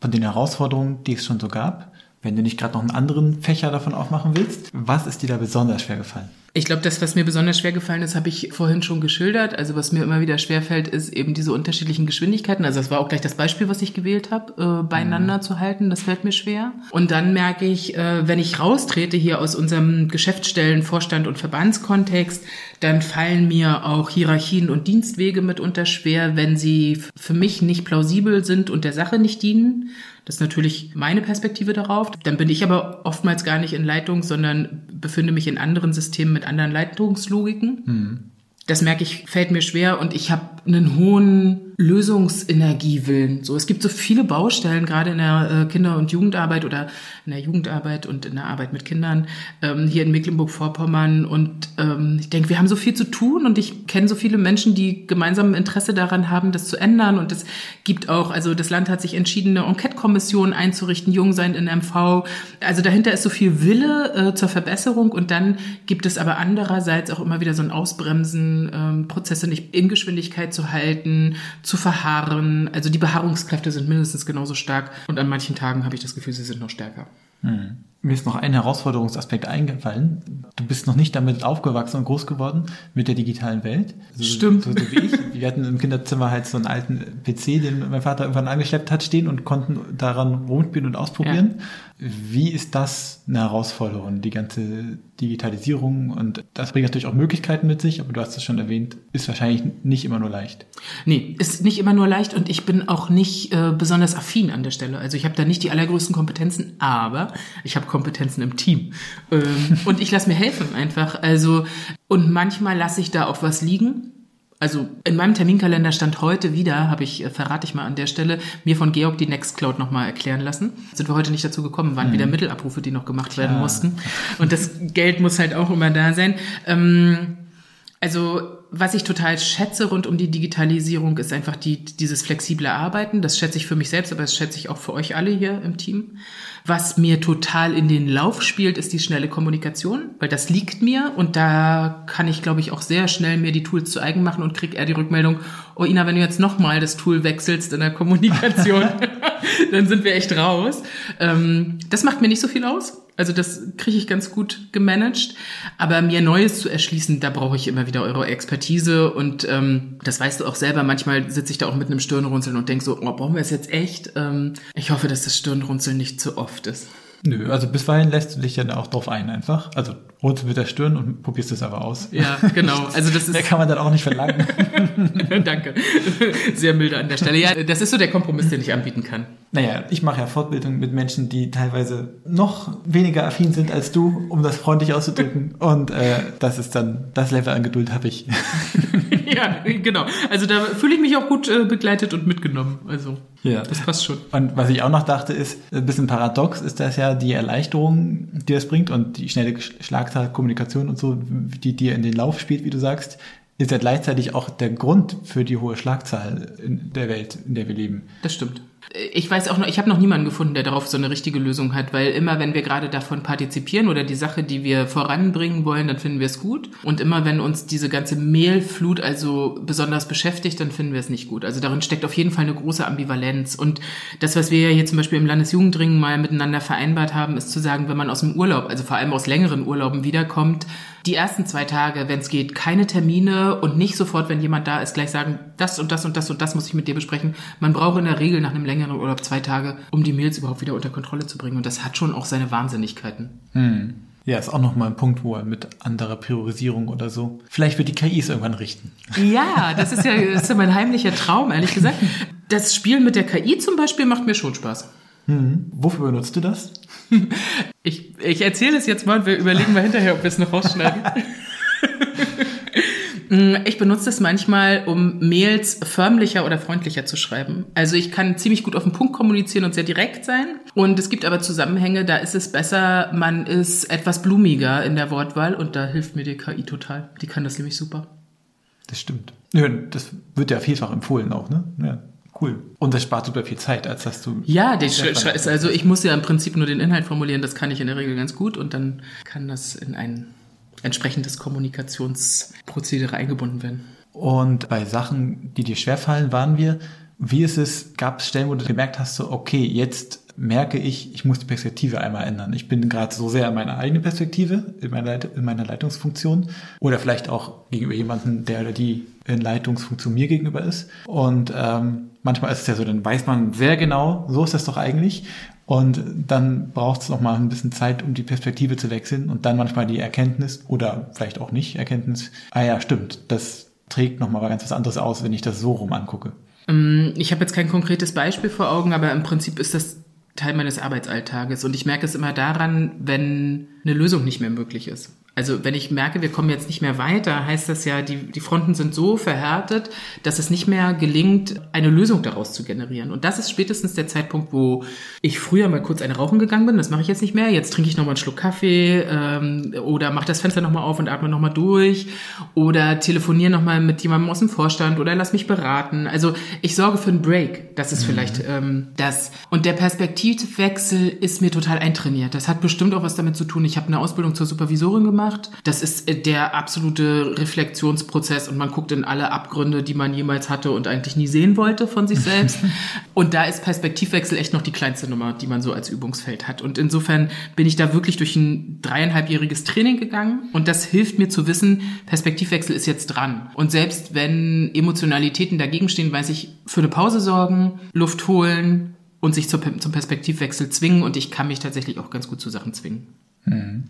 von den Herausforderungen, die es schon so gab, wenn du nicht gerade noch einen anderen Fächer davon aufmachen willst, was ist dir da besonders schwer gefallen? Ich glaube, das, was mir besonders schwer gefallen ist, habe ich vorhin schon geschildert. Also was mir immer wieder schwerfällt, ist eben diese unterschiedlichen Geschwindigkeiten. Also das war auch gleich das Beispiel, was ich gewählt habe, äh, beieinander zu halten. Das fällt mir schwer. Und dann merke ich, äh, wenn ich raustrete hier aus unserem Geschäftsstellen, Vorstand und Verbandskontext, dann fallen mir auch Hierarchien und Dienstwege mitunter schwer, wenn sie für mich nicht plausibel sind und der Sache nicht dienen. Das ist natürlich meine Perspektive darauf. Dann bin ich aber oftmals gar nicht in Leitung, sondern befinde mich in anderen Systemen mit anderen Leitungslogiken. Das merke ich, fällt mir schwer und ich habe einen hohen Lösungsenergiewillen. So, es gibt so viele Baustellen, gerade in der äh, Kinder- und Jugendarbeit oder in der Jugendarbeit und in der Arbeit mit Kindern ähm, hier in Mecklenburg-Vorpommern. Und ähm, ich denke, wir haben so viel zu tun und ich kenne so viele Menschen, die gemeinsam Interesse daran haben, das zu ändern. Und es gibt auch, also das Land hat sich entschieden, eine Enquete-Kommission einzurichten, Jung sein in MV. Also dahinter ist so viel Wille äh, zur Verbesserung und dann gibt es aber andererseits auch immer wieder so ein Ausbremsen, ähm, Prozesse nicht in Geschwindigkeit zu halten zu verharren. Also die Beharrungskräfte sind mindestens genauso stark und an manchen Tagen habe ich das Gefühl, sie sind noch stärker. Hm. Mir ist noch ein Herausforderungsaspekt eingefallen. Du bist noch nicht damit aufgewachsen und groß geworden mit der digitalen Welt. So, Stimmt. So, so, wie ich. Wir hatten im Kinderzimmer halt so einen alten PC, den mein Vater irgendwann angeschleppt hat, stehen und konnten daran rumspielen und ausprobieren. Ja. Wie ist das eine Herausforderung, die ganze Digitalisierung? Und das bringt natürlich auch Möglichkeiten mit sich, aber du hast es schon erwähnt, ist wahrscheinlich nicht immer nur leicht. Nee, ist nicht immer nur leicht und ich bin auch nicht äh, besonders affin an der Stelle. Also ich habe da nicht die allergrößten Kompetenzen, aber ich habe Kompetenzen im Team. Ähm, und ich lasse mir helfen einfach. Also, und manchmal lasse ich da auch was liegen also in meinem Terminkalender stand heute wieder, habe ich, äh, verrate ich mal an der Stelle, mir von Georg die Nextcloud nochmal erklären lassen. Sind wir heute nicht dazu gekommen, waren mhm. wieder Mittelabrufe, die noch gemacht Klar. werden mussten. Und das Geld muss halt auch immer da sein. Ähm, also was ich total schätze rund um die Digitalisierung ist einfach die, dieses flexible Arbeiten. Das schätze ich für mich selbst, aber das schätze ich auch für euch alle hier im Team. Was mir total in den Lauf spielt, ist die schnelle Kommunikation, weil das liegt mir und da kann ich, glaube ich, auch sehr schnell mir die Tools zu eigen machen und kriege eher die Rückmeldung, oh Ina, wenn du jetzt nochmal das Tool wechselst in der Kommunikation, dann sind wir echt raus. Ähm, das macht mir nicht so viel aus. Also das kriege ich ganz gut gemanagt. Aber mir Neues zu erschließen, da brauche ich immer wieder eure Expertise. Und ähm, das weißt du auch selber. Manchmal sitze ich da auch mit einem Stirnrunzeln und denke so, oh, brauchen wir es jetzt echt? Ähm, ich hoffe, dass das Stirnrunzeln nicht zu oft ist. Nö, also bisweilen lässt du dich ja auch drauf ein einfach. Also runzel mit der Stirn und probierst es aber aus. Ja, genau. Also das ist. Mehr kann man dann auch nicht verlangen. Danke. Sehr milde an der Stelle. Ja, das ist so der Kompromiss, den ich anbieten kann. Naja, ich mache ja Fortbildung mit Menschen, die teilweise noch weniger affin sind als du, um das freundlich auszudrücken. Und äh, das ist dann, das Level an Geduld habe ich. ja, genau. Also da fühle ich mich auch gut äh, begleitet und mitgenommen. Also ja. das passt schon. Und was ich auch noch dachte, ist, ein bisschen paradox ist das ja die Erleichterung, die das bringt und die schnelle Schlagzahl, Kommunikation und so, die dir in den Lauf spielt, wie du sagst, ist ja gleichzeitig auch der Grund für die hohe Schlagzahl in der Welt, in der wir leben. Das stimmt. Ich weiß auch noch, ich habe noch niemanden gefunden, der darauf so eine richtige Lösung hat, weil immer, wenn wir gerade davon partizipieren oder die Sache, die wir voranbringen wollen, dann finden wir es gut. Und immer, wenn uns diese ganze Mehlflut also besonders beschäftigt, dann finden wir es nicht gut. Also darin steckt auf jeden Fall eine große Ambivalenz. Und das, was wir ja hier zum Beispiel im Landesjugendringen mal miteinander vereinbart haben, ist zu sagen, wenn man aus dem Urlaub, also vor allem aus längeren Urlauben wiederkommt, die ersten zwei Tage, wenn es geht, keine Termine und nicht sofort, wenn jemand da ist, gleich sagen, das und das und das und das muss ich mit dir besprechen. Man braucht in der Regel nach einem längeren Urlaub zwei Tage, um die Mails überhaupt wieder unter Kontrolle zu bringen. Und das hat schon auch seine Wahnsinnigkeiten. Hm. Ja, ist auch nochmal ein Punkt, wo er mit anderer Priorisierung oder so. Vielleicht wird die KI es irgendwann richten. Ja, das ist ja, das ist ja mein heimlicher Traum, ehrlich gesagt. Das Spielen mit der KI zum Beispiel macht mir schon Spaß. Hm. Wofür benutzt du das? Ich, ich erzähle es jetzt mal und wir überlegen mal hinterher, ob wir es noch rausschneiden. Ich benutze es manchmal, um Mails förmlicher oder freundlicher zu schreiben. Also ich kann ziemlich gut auf den Punkt kommunizieren und sehr direkt sein. Und es gibt aber Zusammenhänge, da ist es besser, man ist etwas blumiger in der Wortwahl und da hilft mir die KI total. Die kann das nämlich super. Das stimmt. Ja, das wird ja vielfach empfohlen auch, ne? Ja. Cool. Und das spart super viel Zeit, als dass du. Ja, die also ich muss ja im Prinzip nur den Inhalt formulieren, das kann ich in der Regel ganz gut und dann kann das in ein entsprechendes Kommunikationsprozedere eingebunden werden. Und bei Sachen, die dir schwerfallen, waren wir. Wie ist es, gab es Stellen, wo du gemerkt hast, so, okay, jetzt merke ich, ich muss die Perspektive einmal ändern. Ich bin gerade so sehr in meiner eigenen Perspektive, in meiner, Leit in meiner Leitungsfunktion oder vielleicht auch gegenüber jemandem, der oder die in Leitungsfunktion mir gegenüber ist. Und ähm, manchmal ist es ja so, dann weiß man sehr genau, so ist das doch eigentlich. Und dann braucht es noch mal ein bisschen Zeit, um die Perspektive zu wechseln und dann manchmal die Erkenntnis oder vielleicht auch nicht Erkenntnis, ah ja, stimmt, das trägt noch mal ganz was anderes aus, wenn ich das so rum angucke. Ähm, ich habe jetzt kein konkretes Beispiel vor Augen, aber im Prinzip ist das Teil meines Arbeitsalltages und ich merke es immer daran, wenn eine Lösung nicht mehr möglich ist. Also wenn ich merke, wir kommen jetzt nicht mehr weiter, heißt das ja, die, die Fronten sind so verhärtet, dass es nicht mehr gelingt, eine Lösung daraus zu generieren. Und das ist spätestens der Zeitpunkt, wo ich früher mal kurz eine rauchen gegangen bin. Das mache ich jetzt nicht mehr. Jetzt trinke ich nochmal einen Schluck Kaffee ähm, oder mache das Fenster nochmal auf und atme nochmal durch oder telefoniere nochmal mit jemandem aus dem Vorstand oder lass mich beraten. Also ich sorge für einen Break. Das ist mhm. vielleicht ähm, das. Und der Perspektivwechsel ist mir total eintrainiert. Das hat bestimmt auch was damit zu tun. Ich habe eine Ausbildung zur Supervisorin gemacht gemacht. Das ist äh, der absolute Reflexionsprozess und man guckt in alle Abgründe, die man jemals hatte und eigentlich nie sehen wollte von sich selbst. und da ist Perspektivwechsel echt noch die kleinste Nummer, die man so als Übungsfeld hat. Und insofern bin ich da wirklich durch ein dreieinhalbjähriges Training gegangen und das hilft mir zu wissen, Perspektivwechsel ist jetzt dran. Und selbst wenn Emotionalitäten dagegen stehen, weiß ich, für eine Pause sorgen, Luft holen, und sich zum Perspektivwechsel zwingen und ich kann mich tatsächlich auch ganz gut zu Sachen zwingen. Mhm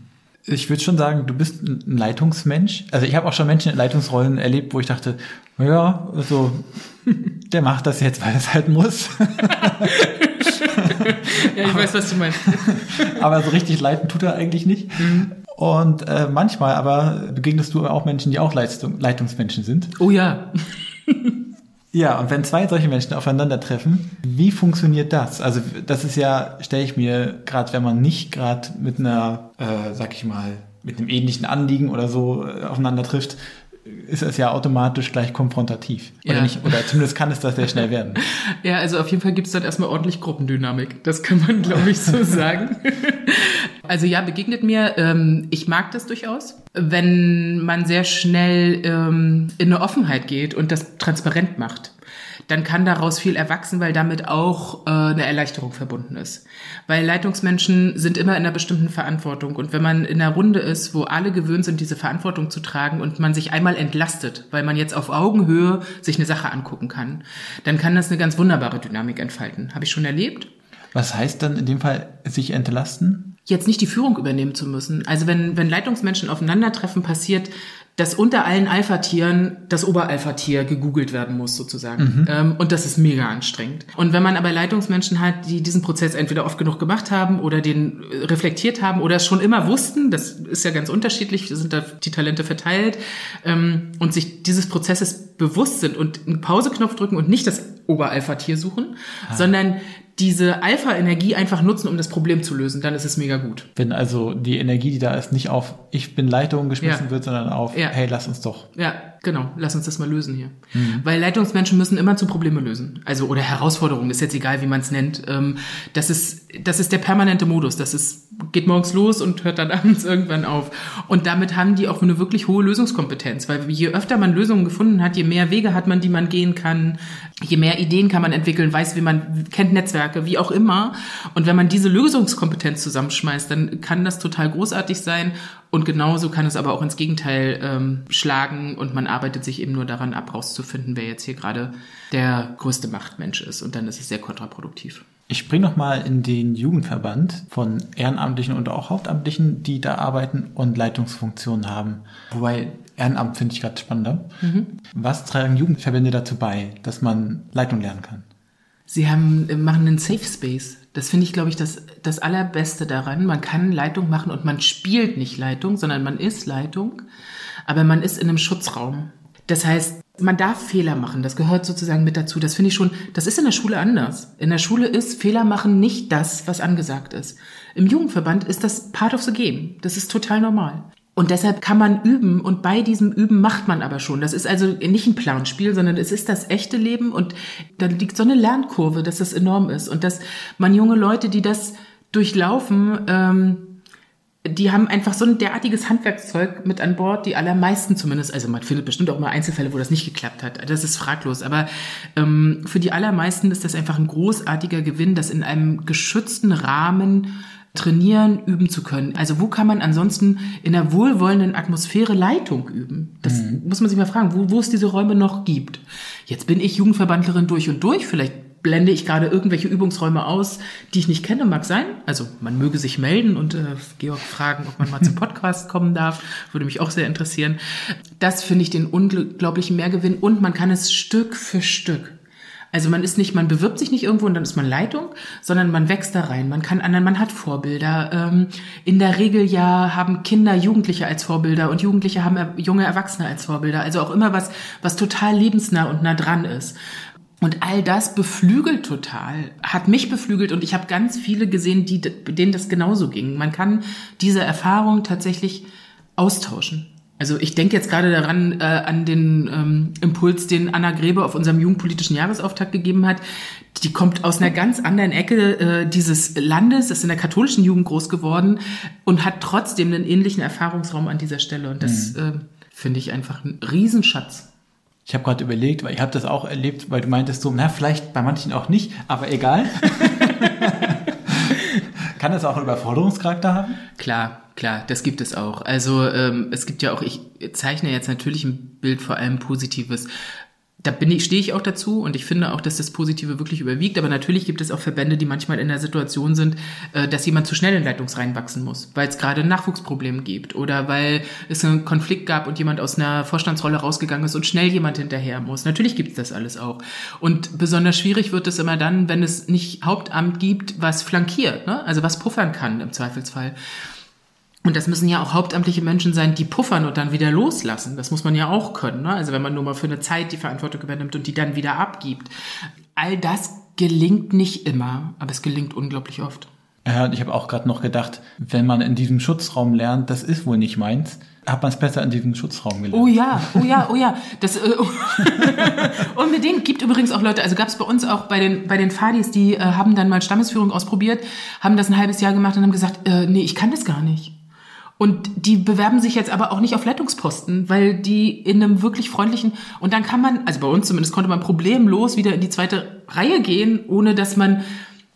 ich würde schon sagen, du bist ein Leitungsmensch. Also ich habe auch schon Menschen in Leitungsrollen erlebt, wo ich dachte, ja, so, der macht das jetzt, weil es halt muss. ja, ich aber, weiß, was du meinst. aber so richtig leiten tut er eigentlich nicht. Mhm. Und äh, manchmal aber begegnest du auch Menschen, die auch Leistung, Leitungsmenschen sind. Oh ja. Ja, und wenn zwei solche Menschen aufeinandertreffen, wie funktioniert das? Also das ist ja, stelle ich mir, gerade wenn man nicht gerade mit einer, äh, sag ich mal, mit einem ähnlichen Anliegen oder so äh, aufeinander trifft, ist es ja automatisch gleich konfrontativ. Oder ja. nicht? Oder zumindest kann es das sehr schnell werden. Ja, also auf jeden Fall gibt es dann erstmal ordentlich Gruppendynamik. Das kann man, glaube ich, so sagen. Also ja, begegnet mir. Ähm, ich mag das durchaus, wenn man sehr schnell ähm, in eine Offenheit geht und das transparent macht dann kann daraus viel erwachsen, weil damit auch äh, eine Erleichterung verbunden ist. Weil Leitungsmenschen sind immer in einer bestimmten Verantwortung. Und wenn man in einer Runde ist, wo alle gewöhnt sind, diese Verantwortung zu tragen und man sich einmal entlastet, weil man jetzt auf Augenhöhe sich eine Sache angucken kann, dann kann das eine ganz wunderbare Dynamik entfalten. Habe ich schon erlebt. Was heißt dann in dem Fall sich entlasten? Jetzt nicht die Führung übernehmen zu müssen. Also wenn, wenn Leitungsmenschen aufeinandertreffen, passiert dass unter allen Alpha-Tieren das Oberalpha-Tier gegoogelt werden muss sozusagen. Mhm. Ähm, und das ist mega anstrengend. Und wenn man aber Leitungsmenschen hat, die diesen Prozess entweder oft genug gemacht haben oder den reflektiert haben oder es schon immer wussten, das ist ja ganz unterschiedlich, sind da die Talente verteilt, ähm, und sich dieses Prozesses bewusst sind und einen Pauseknopf drücken und nicht das Oberalpha-Tier suchen, ah. sondern diese Alpha-Energie einfach nutzen, um das Problem zu lösen, dann ist es mega gut. Wenn also die Energie, die da ist, nicht auf ich bin Leitung geschmissen ja. wird, sondern auf ja. hey, lass uns doch. Ja, genau, lass uns das mal lösen hier. Mhm. Weil Leitungsmenschen müssen immer zu Probleme lösen. Also oder Herausforderungen, ist jetzt egal, wie man es nennt. Ähm, das ist, das ist der permanente Modus. Das ist, geht morgens los und hört dann abends irgendwann auf. Und damit haben die auch eine wirklich hohe Lösungskompetenz. Weil je öfter man Lösungen gefunden hat, je mehr Wege hat man, die man gehen kann, je mehr Ideen kann man entwickeln, weiß, wie man kennt Netzwerke, wie auch immer. Und wenn man diese Lösungskompetenz zusammenschmeißt, dann kann das total großartig sein. Und genauso kann es aber auch ins Gegenteil ähm, schlagen und man arbeitet sich eben nur daran ab, rauszufinden, wer jetzt hier gerade der größte Machtmensch ist. Und dann ist es sehr kontraproduktiv. Ich springe noch mal in den Jugendverband von Ehrenamtlichen und auch Hauptamtlichen, die da arbeiten und Leitungsfunktionen haben. Wobei Ehrenamt finde ich gerade spannender. Mhm. Was tragen Jugendverbände dazu bei, dass man Leitung lernen kann? Sie haben, äh, machen einen Safe Space. Das finde ich, glaube ich, das, das Allerbeste daran. Man kann Leitung machen und man spielt nicht Leitung, sondern man ist Leitung, aber man ist in einem Schutzraum. Das heißt, man darf Fehler machen. Das gehört sozusagen mit dazu. Das finde ich schon, das ist in der Schule anders. In der Schule ist Fehler machen nicht das, was angesagt ist. Im Jugendverband ist das part of the game. Das ist total normal. Und deshalb kann man üben und bei diesem Üben macht man aber schon. Das ist also nicht ein Planspiel, sondern es ist das echte Leben und da liegt so eine Lernkurve, dass das enorm ist. Und dass man junge Leute, die das durchlaufen, ähm, die haben einfach so ein derartiges Handwerkszeug mit an Bord, die allermeisten zumindest, also man findet bestimmt auch mal Einzelfälle, wo das nicht geklappt hat, das ist fraglos, aber ähm, für die allermeisten ist das einfach ein großartiger Gewinn, das in einem geschützten Rahmen trainieren, üben zu können. Also wo kann man ansonsten in einer wohlwollenden Atmosphäre Leitung üben? Das mhm. muss man sich mal fragen, wo, wo es diese Räume noch gibt. Jetzt bin ich Jugendverbandlerin durch und durch, vielleicht blende ich gerade irgendwelche Übungsräume aus, die ich nicht kenne, mag sein. Also man möge sich melden und äh, Georg fragen, ob man mal zum Podcast kommen darf. Würde mich auch sehr interessieren. Das finde ich den unglaublichen Mehrgewinn und man kann es Stück für Stück Also man ist nicht, man bewirbt sich nicht irgendwo und dann ist man Leitung, sondern man wächst da rein. Man kann anderen, man hat Vorbilder. Ähm, in der Regel ja haben Kinder Jugendliche als Vorbilder und Jugendliche haben junge Erwachsene als Vorbilder. Also auch immer was, was total lebensnah und nah dran ist. Und all das beflügelt total, hat mich beflügelt und ich habe ganz viele gesehen, die, denen das genauso ging. Man kann diese Erfahrung tatsächlich austauschen. Also ich denke jetzt gerade daran äh, an den ähm, Impuls, den Anna Grebe auf unserem jugendpolitischen Jahresauftakt gegeben hat. Die kommt aus einer ganz anderen Ecke äh, dieses Landes, ist in der katholischen Jugend groß geworden und hat trotzdem einen ähnlichen Erfahrungsraum an dieser Stelle. Und das mhm. äh, finde ich einfach ein Riesenschatz. Ich habe gerade überlegt, weil ich habe das auch erlebt, weil du meintest so, na vielleicht bei manchen auch nicht, aber egal. Kann das auch einen Überforderungscharakter haben? Klar, klar, das gibt es auch. Also ähm, es gibt ja auch, ich zeichne jetzt natürlich ein Bild vor allem Positives da bin ich, stehe ich auch dazu und ich finde auch, dass das Positive wirklich überwiegt. Aber natürlich gibt es auch Verbände, die manchmal in der Situation sind, äh, dass jemand zu schnell in Leitungsreihen wachsen muss, weil es gerade ein Nachwuchsproblem gibt oder weil es einen Konflikt gab und jemand aus einer Vorstandsrolle rausgegangen ist und schnell jemand hinterher muss. Natürlich gibt es das alles auch. Und besonders schwierig wird es immer dann, wenn es nicht Hauptamt gibt, was flankiert, ne? also was puffern kann im Zweifelsfall. Und das müssen ja auch hauptamtliche Menschen sein, die puffern und dann wieder loslassen. Das muss man ja auch können. Ne? Also wenn man nur mal für eine Zeit die Verantwortung übernimmt und die dann wieder abgibt. All das gelingt nicht immer, aber es gelingt unglaublich oft. Ja, ich habe auch gerade noch gedacht, wenn man in diesem Schutzraum lernt, das ist wohl nicht meins, hat man es besser in diesem Schutzraum gelernt. Oh ja, oh ja, oh ja. Das äh, unbedingt gibt übrigens auch Leute, also gab es bei uns auch bei den bei den Fadis, die äh, haben dann mal Stammesführung ausprobiert, haben das ein halbes Jahr gemacht und haben gesagt, äh, nee, ich kann das gar nicht. Und die bewerben sich jetzt aber auch nicht auf Leitungsposten, weil die in einem wirklich freundlichen, und dann kann man, also bei uns zumindest konnte man problemlos wieder in die zweite Reihe gehen, ohne dass man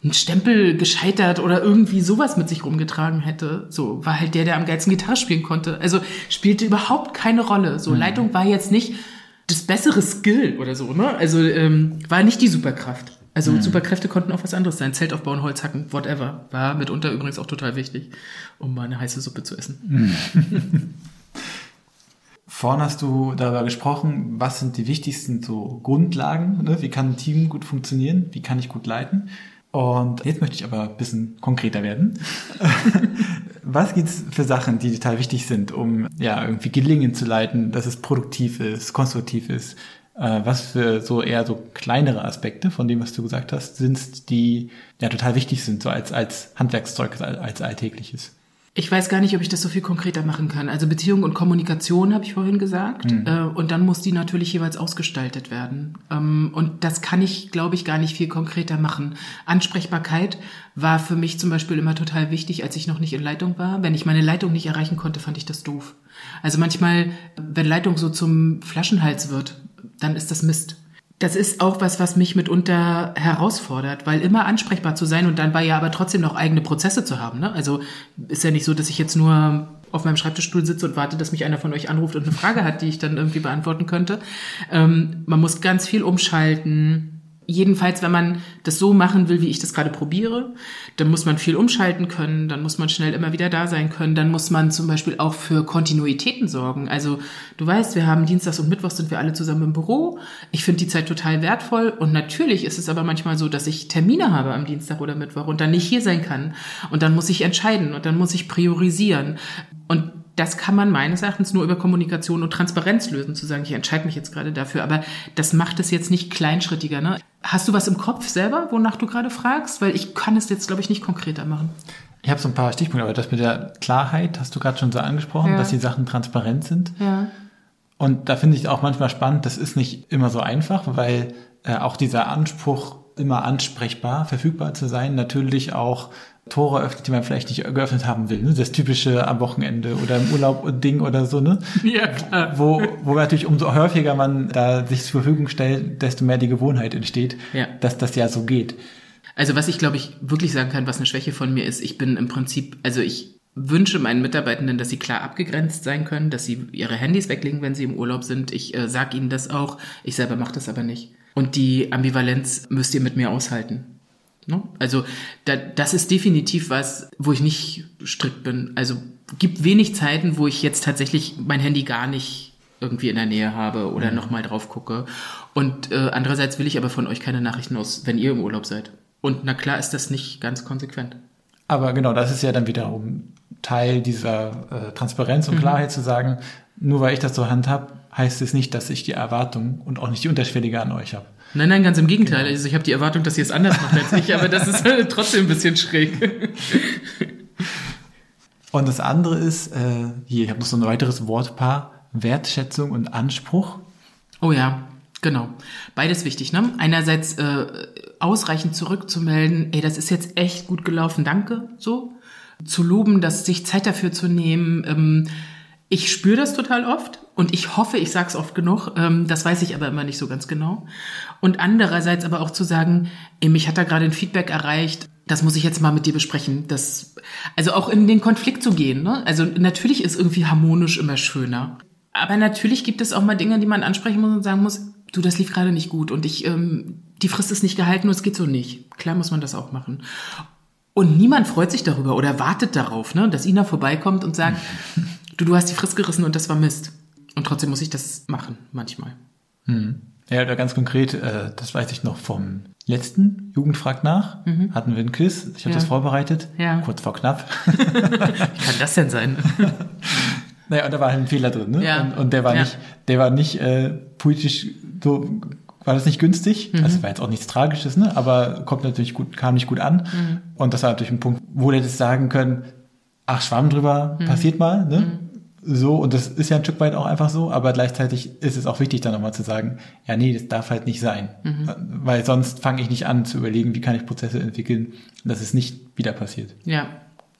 einen Stempel gescheitert oder irgendwie sowas mit sich rumgetragen hätte. So war halt der, der am geilsten Gitarre spielen konnte. Also spielte überhaupt keine Rolle. So mhm. Leitung war jetzt nicht das bessere Skill oder so, ne? Also ähm, war nicht die Superkraft. Also mhm. Superkräfte konnten auch was anderes sein. Zelt aufbauen, Holz hacken, whatever. War mitunter übrigens auch total wichtig, um mal eine heiße Suppe zu essen. Mhm. Vorhin hast du darüber gesprochen, was sind die wichtigsten so Grundlagen, ne? wie kann ein Team gut funktionieren, wie kann ich gut leiten. Und jetzt möchte ich aber ein bisschen konkreter werden. was gibt's für Sachen, die total wichtig sind, um ja irgendwie gelingen zu leiten, dass es produktiv ist, konstruktiv ist, was für so eher so kleinere Aspekte von dem, was du gesagt hast, sind, die ja total wichtig sind, so als, als Handwerkszeug, als, als alltägliches. Ich weiß gar nicht, ob ich das so viel konkreter machen kann. Also Beziehung und Kommunikation habe ich vorhin gesagt. Mhm. Äh, und dann muss die natürlich jeweils ausgestaltet werden. Ähm, und das kann ich, glaube ich, gar nicht viel konkreter machen. Ansprechbarkeit war für mich zum Beispiel immer total wichtig, als ich noch nicht in Leitung war. Wenn ich meine Leitung nicht erreichen konnte, fand ich das doof. Also manchmal, wenn Leitung so zum Flaschenhals wird, dann ist das Mist. Das ist auch was, was mich mitunter herausfordert, weil immer ansprechbar zu sein und dann bei ja aber trotzdem noch eigene Prozesse zu haben. Ne? Also ist ja nicht so, dass ich jetzt nur auf meinem Schreibtischstuhl sitze und warte, dass mich einer von euch anruft und eine Frage hat, die ich dann irgendwie beantworten könnte. Ähm, man muss ganz viel umschalten Jedenfalls, wenn man das so machen will, wie ich das gerade probiere, dann muss man viel umschalten können, dann muss man schnell immer wieder da sein können, dann muss man zum Beispiel auch für Kontinuitäten sorgen. Also du weißt, wir haben Dienstags und Mittwochs sind wir alle zusammen im Büro. Ich finde die Zeit total wertvoll und natürlich ist es aber manchmal so, dass ich Termine habe am Dienstag oder Mittwoch und dann nicht hier sein kann und dann muss ich entscheiden und dann muss ich priorisieren und das kann man meines Erachtens nur über Kommunikation und Transparenz lösen, zu sagen, ich entscheide mich jetzt gerade dafür. Aber das macht es jetzt nicht kleinschrittiger. Ne? Hast du was im Kopf selber, wonach du gerade fragst? Weil ich kann es jetzt, glaube ich, nicht konkreter machen. Ich habe so ein paar Stichpunkte, aber das mit der Klarheit hast du gerade schon so angesprochen, ja. dass die Sachen transparent sind. Ja. Und da finde ich auch manchmal spannend, das ist nicht immer so einfach, weil äh, auch dieser Anspruch, immer ansprechbar, verfügbar zu sein, natürlich auch Tore öffnet, die man vielleicht nicht geöffnet haben will. Ne? Das typische am Wochenende oder im Urlaub und Ding oder so, ne? Ja, klar. Wo, wo natürlich umso häufiger man da sich zur Verfügung stellt, desto mehr die Gewohnheit entsteht, ja. dass das ja so geht. Also was ich glaube ich wirklich sagen kann, was eine Schwäche von mir ist, ich bin im Prinzip, also ich wünsche meinen Mitarbeitenden, dass sie klar abgegrenzt sein können, dass sie ihre Handys weglegen, wenn sie im Urlaub sind. Ich äh, sage ihnen das auch. Ich selber mache das aber nicht. Und die Ambivalenz müsst ihr mit mir aushalten. Ne? Also da, das ist definitiv was, wo ich nicht strikt bin. Also gibt wenig Zeiten, wo ich jetzt tatsächlich mein Handy gar nicht irgendwie in der Nähe habe oder mhm. nochmal drauf gucke. Und äh, andererseits will ich aber von euch keine Nachrichten aus, wenn ihr im Urlaub seid. Und na klar ist das nicht ganz konsequent. Aber genau, das ist ja dann wiederum Teil dieser äh, Transparenz und mhm. Klarheit zu sagen, nur weil ich das so handhab, heißt es nicht, dass ich die Erwartung und auch nicht die Unterschwellige an euch habe. Nein, nein, ganz im Gegenteil. Genau. Also ich habe die Erwartung, dass ihr es anders macht als ich, aber das ist trotzdem ein bisschen schräg. Und das andere ist, äh, hier, ich habe noch so ein weiteres Wortpaar, Wertschätzung und Anspruch. Oh ja, genau. Beides wichtig, ne? Einerseits äh, ausreichend zurückzumelden, ey, das ist jetzt echt gut gelaufen, danke, so. Zu loben, dass sich Zeit dafür zu nehmen. Ähm, ich spüre das total oft und ich hoffe, ich sage es oft genug, ähm, das weiß ich aber immer nicht so ganz genau. Und andererseits aber auch zu sagen, ey, mich hat da gerade ein Feedback erreicht, das muss ich jetzt mal mit dir besprechen. Das, also auch in den Konflikt zu gehen. Ne? Also natürlich ist irgendwie harmonisch immer schöner. Aber natürlich gibt es auch mal Dinge, die man ansprechen muss und sagen muss, du, das lief gerade nicht gut und ich, ähm, die Frist ist nicht gehalten und es geht so nicht. Klar muss man das auch machen. Und niemand freut sich darüber oder wartet darauf, ne, dass Ina vorbeikommt und sagt, du, du hast die Frist gerissen und das war Mist. Und trotzdem muss ich das machen, manchmal. Hm. Ja, oder ganz konkret, äh, das weiß ich noch vom letzten Jugend fragt nach, mhm. hatten wir einen Quiz. Ich habe ja. das vorbereitet, ja. kurz vor knapp. Wie kann das denn sein? naja, und da war halt ein Fehler drin, ne? Ja. Und, und der war ja. nicht, der war nicht äh, politisch so war das nicht günstig. Mhm. Also war jetzt auch nichts Tragisches, ne? Aber kommt natürlich gut, kam nicht gut an. Mhm. Und das war natürlich ein Punkt, wo der das sagen können, ach, Schwamm drüber, mhm. passiert mal, ne? Mhm so, und das ist ja ein Stück weit auch einfach so, aber gleichzeitig ist es auch wichtig, dann nochmal zu sagen, ja, nee, das darf halt nicht sein. Mhm. Weil sonst fange ich nicht an zu überlegen, wie kann ich Prozesse entwickeln, dass es nicht wieder passiert. Ja,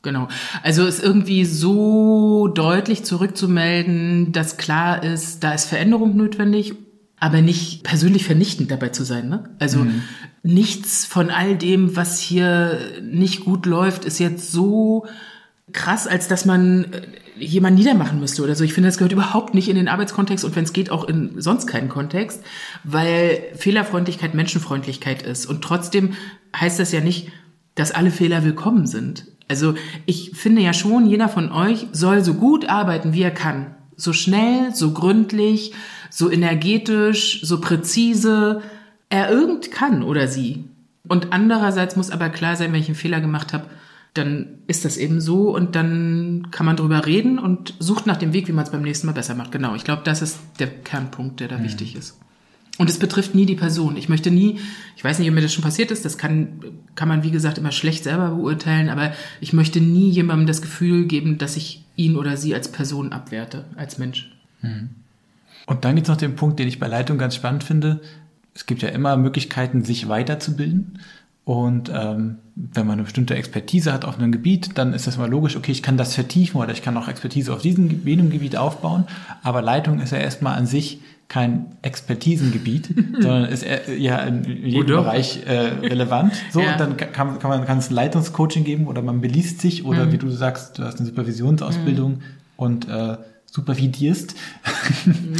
genau. Also es irgendwie so deutlich zurückzumelden, dass klar ist, da ist Veränderung notwendig, aber nicht persönlich vernichtend dabei zu sein. Ne? Also mhm. nichts von all dem, was hier nicht gut läuft, ist jetzt so krass, als dass man äh, jemanden niedermachen müsste oder so. Ich finde, das gehört überhaupt nicht in den Arbeitskontext und wenn es geht, auch in sonst keinen Kontext, weil Fehlerfreundlichkeit Menschenfreundlichkeit ist. Und trotzdem heißt das ja nicht, dass alle Fehler willkommen sind. Also ich finde ja schon, jeder von euch soll so gut arbeiten, wie er kann. So schnell, so gründlich, so energetisch, so präzise er irgend kann oder sie. Und andererseits muss aber klar sein, wenn ich einen Fehler gemacht habe, dann ist das eben so und dann kann man drüber reden und sucht nach dem Weg, wie man es beim nächsten Mal besser macht. Genau, ich glaube, das ist der Kernpunkt, der da mhm. wichtig ist. Und es betrifft nie die Person. Ich möchte nie, ich weiß nicht, ob mir das schon passiert ist, das kann, kann man, wie gesagt, immer schlecht selber beurteilen, aber ich möchte nie jemandem das Gefühl geben, dass ich ihn oder sie als Person abwerte, als Mensch. Mhm. Und dann gibt es noch den Punkt, den ich bei Leitung ganz spannend finde. Es gibt ja immer Möglichkeiten, sich weiterzubilden. Und ähm, wenn man eine bestimmte Expertise hat auf einem Gebiet, dann ist das mal logisch, okay, ich kann das vertiefen oder ich kann auch Expertise auf diesem jenem Gebiet aufbauen. Aber Leitung ist ja erstmal an sich kein Expertisengebiet, sondern ist ja in jedem oder? Bereich äh, relevant. So, ja. und dann kann, kann man kann es ein Leitungscoaching geben oder man beliest sich oder mhm. wie du sagst, du hast eine Supervisionsausbildung mhm. und äh, supervidierst.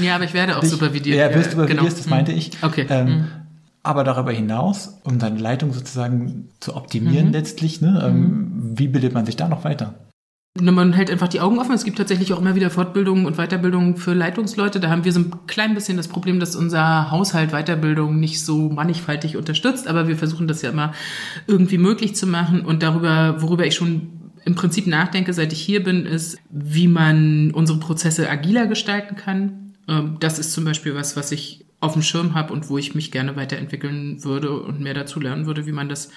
Ja, aber ich werde auch Dich, supervidiert. Ja, wirst supervidierst, genau. das meinte mhm. ich. Okay. Ähm, mhm. Aber darüber hinaus, um deine Leitung sozusagen zu optimieren mhm. letztlich, ne, ähm, mhm. wie bildet man sich da noch weiter? Man hält einfach die Augen offen. Es gibt tatsächlich auch immer wieder Fortbildungen und Weiterbildungen für Leitungsleute. Da haben wir so ein klein bisschen das Problem, dass unser Haushalt Weiterbildung nicht so mannigfaltig unterstützt. Aber wir versuchen das ja immer irgendwie möglich zu machen. Und darüber, worüber ich schon im Prinzip nachdenke, seit ich hier bin, ist, wie man unsere Prozesse agiler gestalten kann. Ähm, das ist zum Beispiel was, was ich auf dem Schirm habe und wo ich mich gerne weiterentwickeln würde und mehr dazu lernen würde, wie man das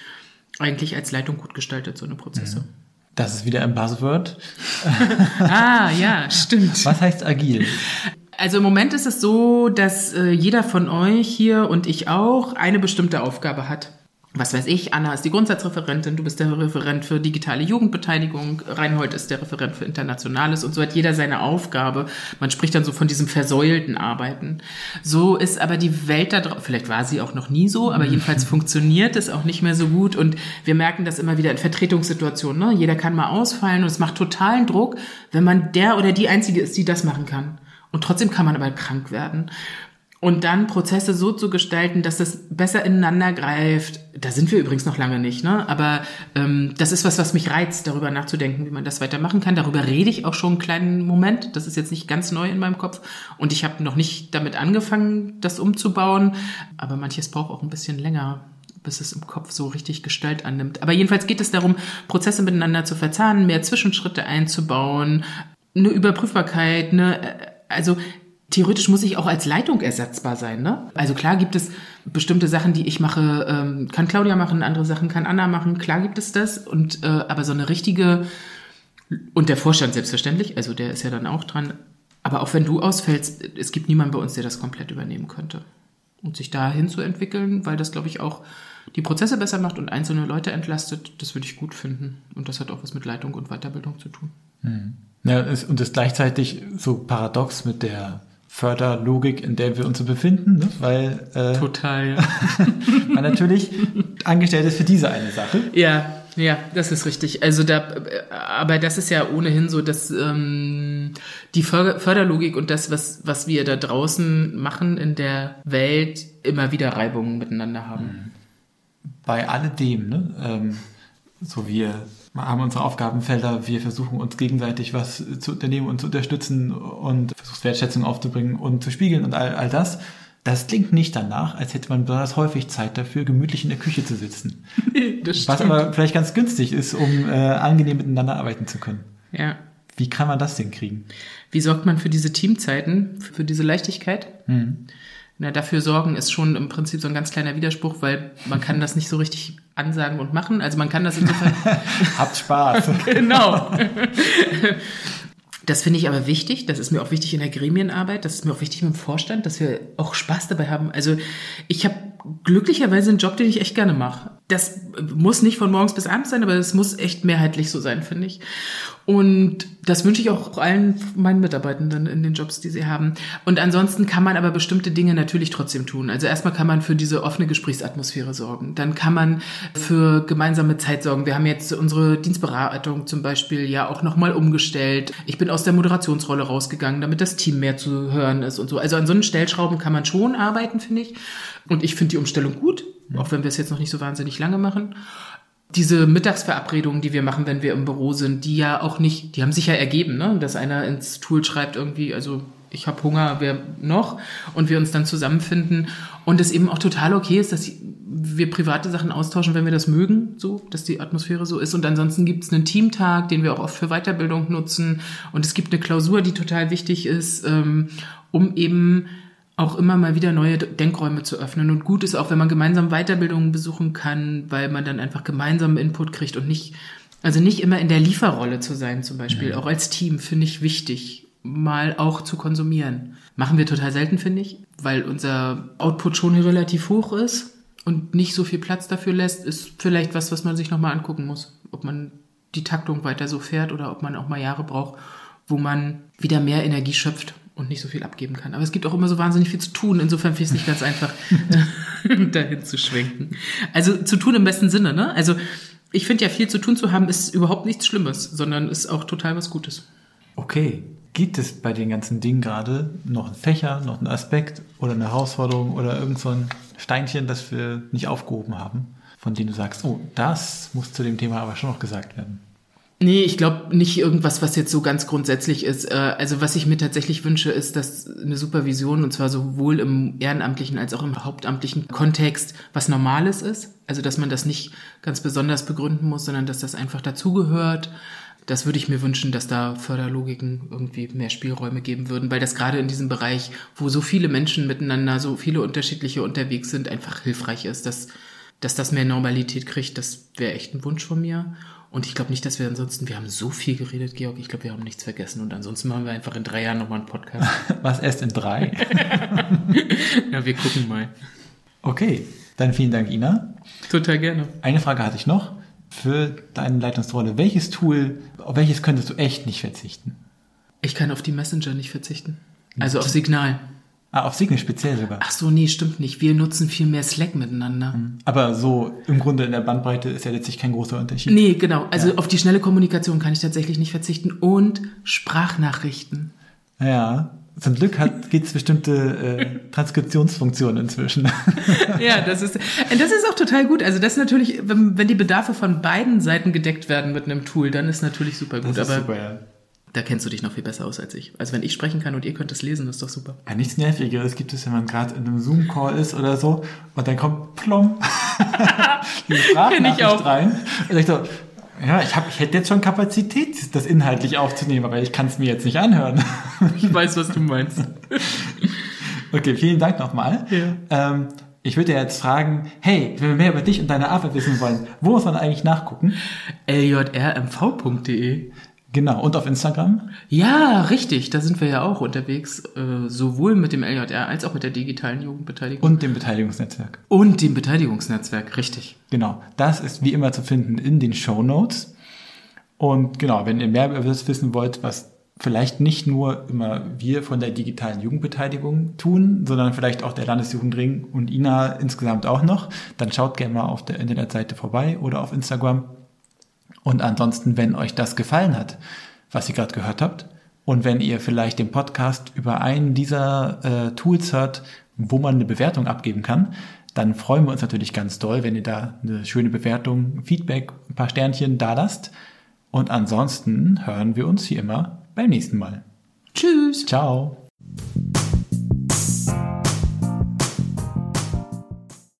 eigentlich als Leitung gut gestaltet, so eine Prozesse. Mhm. Das ist wieder ein Buzzword. ah, ja, stimmt. Was heißt agil? Also im Moment ist es so, dass äh, jeder von euch hier und ich auch eine bestimmte Aufgabe hat was weiß ich, Anna ist die Grundsatzreferentin, du bist der Referent für digitale Jugendbeteiligung, Reinhold ist der Referent für Internationales und so hat jeder seine Aufgabe. Man spricht dann so von diesem versäulten Arbeiten. So ist aber die Welt da drauf, vielleicht war sie auch noch nie so, aber jedenfalls funktioniert es auch nicht mehr so gut und wir merken das immer wieder in Vertretungssituationen. Ne? Jeder kann mal ausfallen und es macht totalen Druck, wenn man der oder die Einzige ist, die das machen kann. Und trotzdem kann man aber krank werden. Und dann Prozesse so zu gestalten, dass das besser ineinander greift. Da sind wir übrigens noch lange nicht, ne? Aber ähm, das ist was, was mich reizt, darüber nachzudenken, wie man das weitermachen kann. Darüber rede ich auch schon einen kleinen Moment. Das ist jetzt nicht ganz neu in meinem Kopf und ich habe noch nicht damit angefangen, das umzubauen. Aber manches braucht auch ein bisschen länger bis es im Kopf so richtig Gestalt annimmt. Aber jedenfalls geht es darum, Prozesse miteinander zu verzahnen, mehr Zwischenschritte einzubauen, eine Überprüfbarkeit, eine, äh, also theoretisch muss ich auch als Leitung ersetzbar sein. Ne? Also klar gibt es bestimmte Sachen, die ich mache, ähm, kann Claudia machen, andere Sachen kann Anna machen. Klar gibt es das. Und äh, aber so eine richtige und der Vorstand selbstverständlich, also der ist ja dann auch dran. Aber auch wenn du ausfällst, es gibt niemanden bei uns, der das komplett übernehmen könnte. Und sich dahin zu entwickeln, weil das, glaube ich, auch die Prozesse besser macht und einzelne Leute entlastet, das würde ich gut finden. Und das hat auch was mit Leitung und Weiterbildung zu tun. Mhm. Ja, und ist gleichzeitig so paradox mit der Förderlogik, in der wir uns so befinden, ne? weil äh, total, ja. man natürlich angestellt ist für diese eine Sache. Ja, ja, das ist richtig. Also da, aber das ist ja ohnehin so, dass ähm, die Förderlogik und das, was was wir da draußen machen in der Welt, immer wieder Reibungen miteinander haben. Bei alledem, ne? Ähm, so wir haben unsere Aufgabenfelder, wir versuchen uns gegenseitig was zu unternehmen und zu unterstützen und versucht Wertschätzung aufzubringen und zu spiegeln und all, all das. Das klingt nicht danach, als hätte man besonders häufig Zeit dafür, gemütlich in der Küche zu sitzen. das was aber vielleicht ganz günstig ist, um äh, angenehm miteinander arbeiten zu können. Ja. Wie kann man das denn kriegen? Wie sorgt man für diese Teamzeiten, für diese Leichtigkeit? Mhm. Na, dafür sorgen ist schon im Prinzip so ein ganz kleiner Widerspruch, weil man kann das nicht so richtig ansagen und machen. Also man kann das insofern. Habt Spaß. genau. Das finde ich aber wichtig. Das ist mir auch wichtig in der Gremienarbeit. Das ist mir auch wichtig mit dem Vorstand, dass wir auch Spaß dabei haben. Also ich habe glücklicherweise einen Job, den ich echt gerne mache. Das muss nicht von morgens bis abends sein, aber es muss echt mehrheitlich so sein, finde ich. Und das wünsche ich auch allen meinen Mitarbeitenden in den Jobs, die sie haben. Und ansonsten kann man aber bestimmte Dinge natürlich trotzdem tun. Also erstmal kann man für diese offene Gesprächsatmosphäre sorgen. Dann kann man für gemeinsame Zeit sorgen. Wir haben jetzt unsere Dienstberatung zum Beispiel ja auch nochmal umgestellt. Ich bin aus der Moderationsrolle rausgegangen, damit das Team mehr zu hören ist und so. Also an so einen Stellschrauben kann man schon arbeiten, finde ich. Und ich finde die Umstellung gut, auch wenn wir es jetzt noch nicht so wahnsinnig lange machen diese Mittagsverabredungen, die wir machen, wenn wir im Büro sind, die ja auch nicht, die haben sich ja ergeben, ne? dass einer ins Tool schreibt irgendwie, also ich habe Hunger, wer noch? Und wir uns dann zusammenfinden und es eben auch total okay ist, dass wir private Sachen austauschen, wenn wir das mögen, so, dass die Atmosphäre so ist. Und ansonsten gibt es einen Teamtag, den wir auch oft für Weiterbildung nutzen. Und es gibt eine Klausur, die total wichtig ist, ähm, um eben auch immer mal wieder neue Denkräume zu öffnen. Und gut ist auch, wenn man gemeinsam Weiterbildungen besuchen kann, weil man dann einfach gemeinsam Input kriegt und nicht, also nicht immer in der Lieferrolle zu sein zum Beispiel. Mhm. Auch als Team finde ich wichtig, mal auch zu konsumieren. Machen wir total selten, finde ich, weil unser Output schon relativ hoch ist und nicht so viel Platz dafür lässt, ist vielleicht was, was man sich nochmal angucken muss. Ob man die Taktung weiter so fährt oder ob man auch mal Jahre braucht, wo man wieder mehr Energie schöpft und nicht so viel abgeben kann. Aber es gibt auch immer so wahnsinnig viel zu tun. Insofern finde ich es nicht ganz einfach, dahin zu schwenken. Also zu tun im besten Sinne, ne? Also ich finde ja, viel zu tun zu haben, ist überhaupt nichts Schlimmes, sondern ist auch total was Gutes. Okay. Gibt es bei den ganzen Dingen gerade noch einen Fächer, noch einen Aspekt oder eine Herausforderung oder irgend so ein Steinchen, das wir nicht aufgehoben haben, von dem du sagst, oh, das muss zu dem Thema aber schon noch gesagt werden? Nee, ich glaube nicht irgendwas, was jetzt so ganz grundsätzlich ist. Äh, also was ich mir tatsächlich wünsche, ist, dass eine Supervision, und zwar sowohl im ehrenamtlichen als auch im hauptamtlichen Kontext, was Normales ist. Also dass man das nicht ganz besonders begründen muss, sondern dass das einfach dazugehört. Das würde ich mir wünschen, dass da Förderlogiken irgendwie mehr Spielräume geben würden, weil das gerade in diesem Bereich, wo so viele Menschen miteinander, so viele unterschiedliche unterwegs sind, einfach hilfreich ist, dass, dass das mehr Normalität kriegt. Das wäre echt ein Wunsch von mir. Und ich glaube nicht, dass wir ansonsten, wir haben so viel geredet, Georg, ich glaube, wir haben nichts vergessen. Und ansonsten machen wir einfach in drei Jahren nochmal einen Podcast. Was erst in drei? ja, wir gucken mal. Okay, dann vielen Dank, Ina. Total gerne. Eine Frage hatte ich noch für deine Leitungsrolle. Welches Tool, auf welches könntest du echt nicht verzichten? Ich kann auf die Messenger nicht verzichten. Also auf Signal. Ah, auf Signal speziell sogar. Ach so, nee, stimmt nicht. Wir nutzen viel mehr Slack miteinander. Mhm. Aber so im Grunde in der Bandbreite ist ja letztlich kein großer Unterschied. Nee, genau. Also ja. auf die schnelle Kommunikation kann ich tatsächlich nicht verzichten. Und Sprachnachrichten. Ja. Zum Glück gibt es bestimmte äh, Transkriptionsfunktionen inzwischen. ja, das ist, das ist auch total gut. Also das ist natürlich, wenn, wenn die Bedarfe von beiden Seiten gedeckt werden mit einem Tool, dann ist natürlich super gut. Das ist Aber super, ja. Da kennst du dich noch viel besser aus als ich. Also wenn ich sprechen kann und ihr könnt es lesen, ist doch super. Ja, nichts Nervigeres gibt es, wenn man gerade in einem Zoom-Call ist oder so und dann kommt plom die Kenn ich auch. Sprachnachricht rein. Und ich so, ja, ich, hab, ich hätte jetzt schon Kapazität, das inhaltlich aufzunehmen, aber ich kann es mir jetzt nicht anhören. Ich weiß, was du meinst. Okay, vielen Dank nochmal. Ja. Ähm, ich würde ja jetzt fragen, hey, wenn wir mehr über dich und deine Arbeit wissen wollen, wo muss man eigentlich nachgucken? ljrmv.de Genau, und auf Instagram? Ja, richtig. Da sind wir ja auch unterwegs, äh, sowohl mit dem LJR als auch mit der digitalen Jugendbeteiligung. Und dem Beteiligungsnetzwerk. Und dem Beteiligungsnetzwerk, richtig. Genau, das ist wie immer zu finden in den Show Notes. Und genau, wenn ihr mehr über das wissen wollt, was vielleicht nicht nur immer wir von der digitalen Jugendbeteiligung tun, sondern vielleicht auch der Landesjugendring und Ina insgesamt auch noch, dann schaut gerne mal auf der Internetseite vorbei oder auf Instagram. Und ansonsten, wenn euch das gefallen hat, was ihr gerade gehört habt, und wenn ihr vielleicht den Podcast über einen dieser äh, Tools hört, wo man eine Bewertung abgeben kann, dann freuen wir uns natürlich ganz doll, wenn ihr da eine schöne Bewertung, Feedback, ein paar Sternchen da lasst. Und ansonsten hören wir uns wie immer beim nächsten Mal. Tschüss. Ciao.